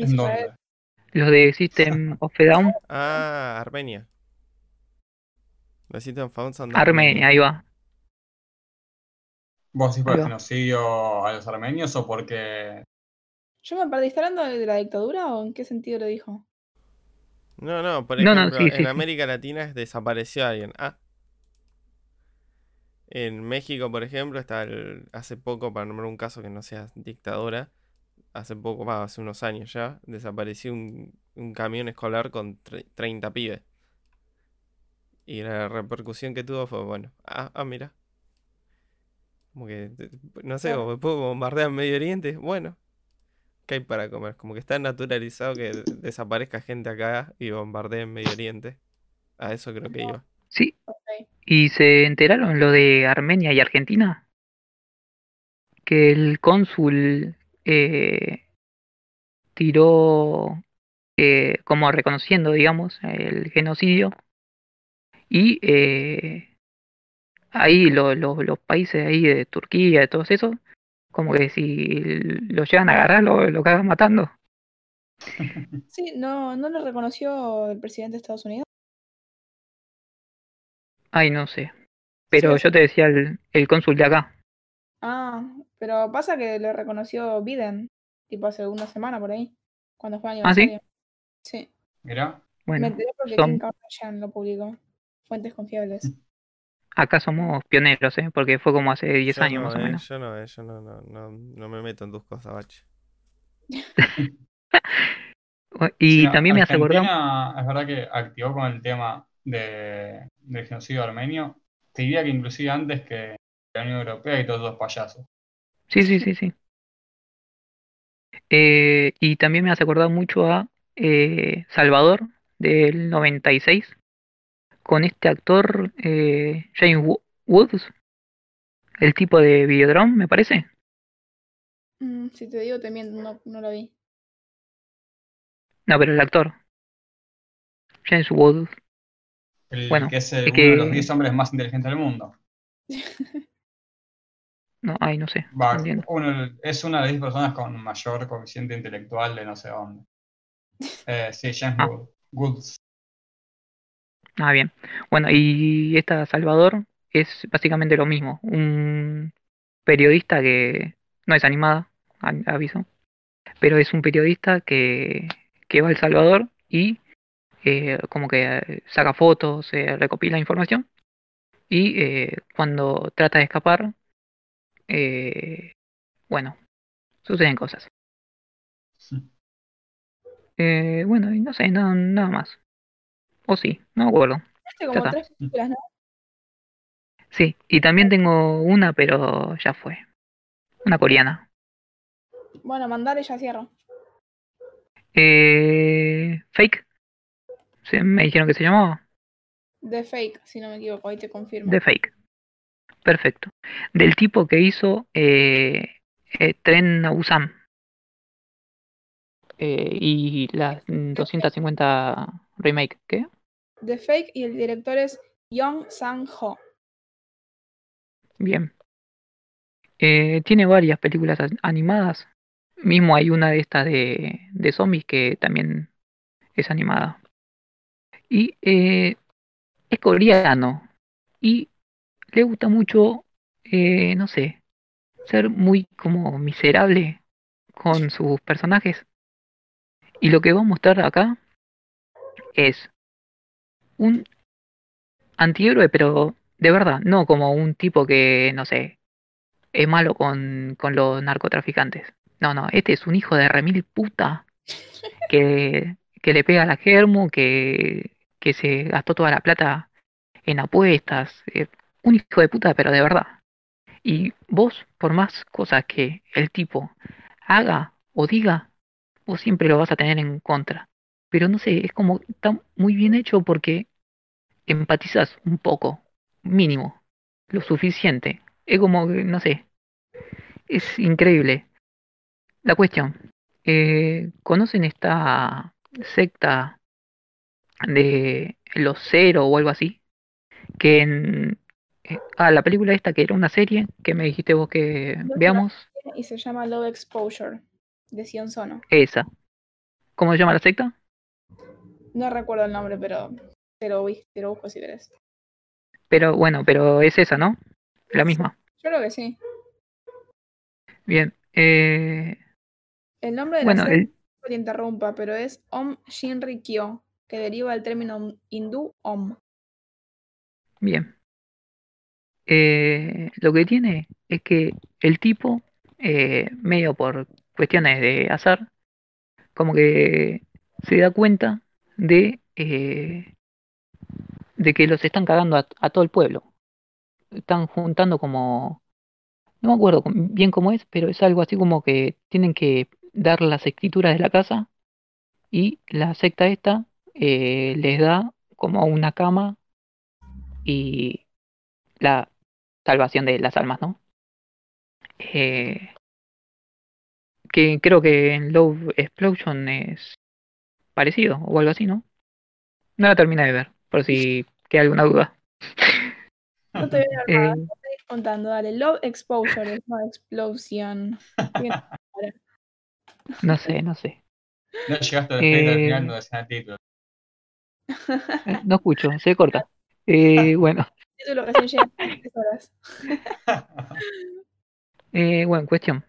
Speaker 3: ¿En
Speaker 1: Israel.
Speaker 3: dónde?
Speaker 4: Los de System of a Down,
Speaker 2: Ah, Armenia. La System of Down son de
Speaker 4: Armenia, ahí va.
Speaker 3: ¿Vos decís por el genocidio a los armenios o porque
Speaker 1: Yo me perdí, ¿está hablando de la dictadura o en qué sentido lo dijo?
Speaker 2: No, no, por
Speaker 4: No, no,
Speaker 2: ejemplo,
Speaker 4: sí,
Speaker 2: en
Speaker 4: sí, sí.
Speaker 2: América Latina desapareció alguien. Ah. En México, por ejemplo, está el, hace poco, para nombrar un caso que no sea dictadura, hace poco, hace unos años ya, desapareció un, un camión escolar con tre- 30 pibes. Y la repercusión que tuvo fue, bueno, ah, ah, mira. Como que, no sé, como después bombardean Medio Oriente, bueno, ¿qué hay para comer? Como que está naturalizado que desaparezca gente acá y bombardeen Medio Oriente. A eso creo que iba.
Speaker 4: Sí. ¿Y se enteraron lo de Armenia y Argentina? Que el cónsul eh, tiró eh, como reconociendo, digamos, el genocidio. Y eh, ahí lo- lo- los países ahí de Turquía, de todos esos, como que si lo llegan a agarrar, lo, lo cagan matando.
Speaker 1: Sí, no, no lo reconoció el presidente de Estados Unidos.
Speaker 4: Ay, no sé. Pero
Speaker 1: Sí,
Speaker 4: yo te decía el, el cónsul de acá.
Speaker 1: Ah, pero pasa que lo reconoció Biden, tipo hace una semana por ahí, cuando fue el
Speaker 4: ¿Ah, sí?
Speaker 1: aniversario. Sí,
Speaker 3: Mirá,
Speaker 1: me
Speaker 4: Bueno,
Speaker 1: enteré porque
Speaker 4: son-
Speaker 1: Kim Kardashian lo publicó. Fuentes confiables.
Speaker 4: acá somos pioneros, ¿eh? Porque fue como hace 10
Speaker 2: Yo
Speaker 4: años
Speaker 2: no,
Speaker 4: más o
Speaker 2: eh,
Speaker 4: menos.
Speaker 2: yo no, eh, yo no, no, no, no me meto en tus cosas, bache.
Speaker 4: Y
Speaker 3: Sí,
Speaker 4: también me hace acordar.
Speaker 3: Es verdad que activó con el tema de, del genocidio armenio. Te diría que inclusive antes que la Unión Europea y todos los payasos.
Speaker 4: Sí, sí, sí, sí. Eh, y también me hace acordar mucho a eh, Salvador del 96 con este actor eh, James Wo- Woods, el tipo de Videodrome, me parece.
Speaker 1: Mm, si te digo, te miento, no, no lo vi.
Speaker 4: No, pero el actor. James Woods.
Speaker 3: El
Speaker 4: Bueno,
Speaker 3: que es el-
Speaker 4: es
Speaker 3: uno de los
Speaker 4: que-
Speaker 3: 10 hombres más inteligentes del mundo.
Speaker 4: No, ay, no sé.
Speaker 3: Va,
Speaker 4: no entiendo.
Speaker 3: uno- es una de las 10 personas con mayor coeficiente intelectual de no sé dónde. Eh, sí, James
Speaker 4: Ah.
Speaker 3: Wood- Woods.
Speaker 4: Ah, bien. Bueno, y esta Salvador es básicamente lo mismo. Un periodista que no es animada, aviso, pero es un periodista que, que va a El Salvador y eh, como que eh, saca fotos, eh, recopila información y eh, cuando trata de escapar, eh, bueno, suceden cosas. Eh, bueno, y no sé, nada, nada más. O sí, no me acuerdo.
Speaker 1: Viste como tres películas, ¿no?
Speaker 4: Sí, y también tengo una, pero ya fue. Una coreana.
Speaker 1: Bueno, mandar y ya cierro.
Speaker 4: Eh, Fake. Sí, me dijeron que se llamaba.
Speaker 1: The Fake, si no me equivoco, ahí te confirmo.
Speaker 4: The Fake. Perfecto. Del tipo que hizo eh, eh, Tren a Busan. Eh, y las mm, 250 remake. ¿Qué?
Speaker 1: The Fake y el director es Young Sang-ho.
Speaker 4: Bien. Eh, tiene varias películas animadas. Mismo hay una de estas de, de zombies que también es animada. Y eh, es coreano. Y le gusta mucho, eh, no sé, ser muy como miserable con sus personajes. Y lo que va a mostrar acá es un antihéroe, pero de verdad, no como un tipo que, no sé, es malo con, con los narcotraficantes. No, no, este es un hijo de remil puta que, que le pega a la germo, que, que se gastó toda la plata en apuestas. eh, un hijo de puta, pero de verdad. Y vos, por más cosas que el tipo haga o diga, vos siempre lo vas a tener en contra. pero no sé, es como está muy bien hecho porque empatizas un poco, mínimo, lo suficiente. Es como, no sé, es increíble. La cuestión, eh, ¿conocen esta secta de los cero o algo así? Que en... eh, Ah, la película esta que era una serie que me dijiste vos que veamos,
Speaker 1: Y se llama Love Exposure, de Sion Sono.
Speaker 4: esa. ¿Cómo se llama la secta?
Speaker 1: No recuerdo el nombre, pero te lo, vi- te lo busco si querés.
Speaker 4: Pero bueno, pero es esa, ¿no? La misma.
Speaker 1: Yo creo que sí.
Speaker 4: Bien. Eh,
Speaker 1: El nombre de
Speaker 4: bueno,
Speaker 1: la
Speaker 4: el,
Speaker 1: no te interrumpa, pero es Om Shinri Kyo, que deriva del término hindú Om.
Speaker 4: bien. Eh, lo que tiene es que el tipo, eh, medio por cuestiones de azar, como que se da cuenta de, eh, de que los están cagando a, a todo el pueblo. Están juntando como, no me acuerdo bien cómo es, pero es algo así como que tienen que dar las escrituras de la casa y la secta esta eh, les da como una cama y la salvación de las almas, ¿no? Eh, que creo que en Love Explosion es parecido o algo así, ¿no? No la terminé de ver, por si queda alguna duda.
Speaker 1: No te voy a armada,
Speaker 4: Eh,
Speaker 1: estoy contando, dale. Love Exposure, es no Explosion.
Speaker 4: No sé, no sé.
Speaker 3: No llegaste al
Speaker 4: Eh,
Speaker 3: final, no el título.
Speaker 4: No escucho, se corta. Eh, bueno,
Speaker 1: Título recién horas.
Speaker 4: eh, bueno, cuestión.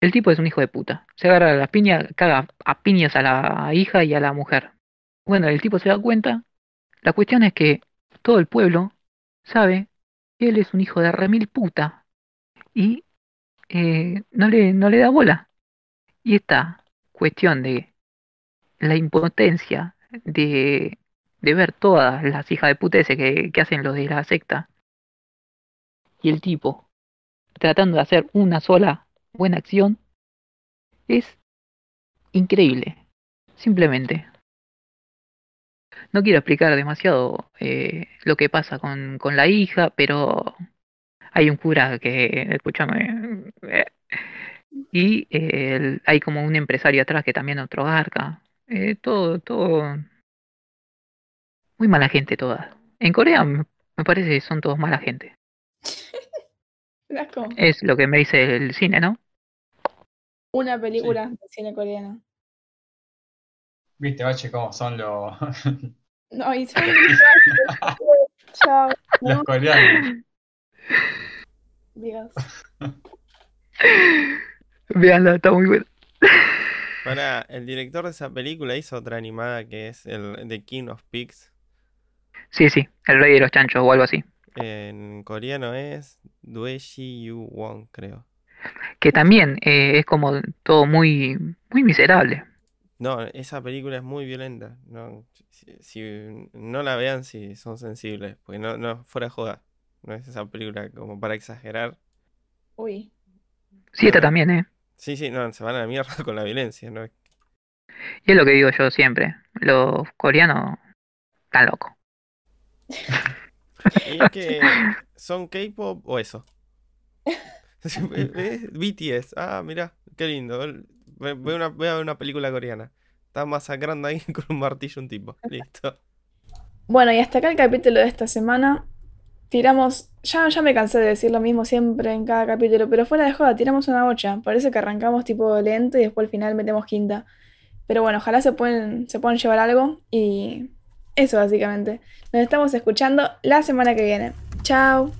Speaker 4: El tipo es un hijo de puta. Se agarra a las piñas, caga a piñas a la hija y a la mujer. Bueno, el tipo se da cuenta. La cuestión es que todo el pueblo sabe que él es un hijo de remil puta. Y eh, no le, no le da bola. Y esta cuestión de la impotencia de, de ver todas las hijas de puteces que, que hacen los de la secta. Y el tipo tratando de hacer una sola buena acción es increíble. Simplemente. No quiero explicar demasiado eh, lo que pasa con, con la hija, pero hay un cura que, escúchame, y hay como un empresario atrás que también otro garca. Eh, todo, todo. Muy mala gente toda. En Corea me parece que son todos mala gente. Es lo que me dice el cine, ¿no?
Speaker 1: una película de cine coreano.
Speaker 3: Viste, Bache, cómo son los,
Speaker 1: No, y son- Chao.
Speaker 3: los
Speaker 1: No,
Speaker 3: coreanos.
Speaker 1: Dios.
Speaker 4: Veanla, está muy buena.
Speaker 2: Para, el director de esa película hizo otra animada que es el The King of Pigs.
Speaker 4: Sí, sí, el rey de los chanchos o algo así.
Speaker 2: En coreano es Dueshi Yu Won, creo.
Speaker 4: Que también eh, es como todo muy, muy miserable.
Speaker 2: No, esa película es muy violenta. No, si, si- no la vean si son sensibles, porque no, no, fuera de joda. No es esa película como para exagerar.
Speaker 1: Uy.
Speaker 4: Sí, esta también, ¿eh?
Speaker 2: Sí, sí, no, se van a la mierda con la violencia, ¿no?
Speaker 4: Y es lo que digo yo siempre. Los coreanos están locos.
Speaker 2: Y es que son K-pop o eso. BTS. Ah, mira, qué lindo. Ve- Veo una, voy a ver una película coreana. Está masacrando ahí con un martillo un tipo. Listo.
Speaker 1: Bueno, y hasta acá el capítulo de esta semana. Tiramos, ya, ya me cansé de decir lo mismo siempre en cada capítulo, pero fuera de joda, tiramos una bocha. Parece que arrancamos tipo lento y después al final metemos quinta. Pero bueno, ojalá se pueden, se puedan llevar algo y eso básicamente. Nos estamos escuchando la semana que viene. Chao.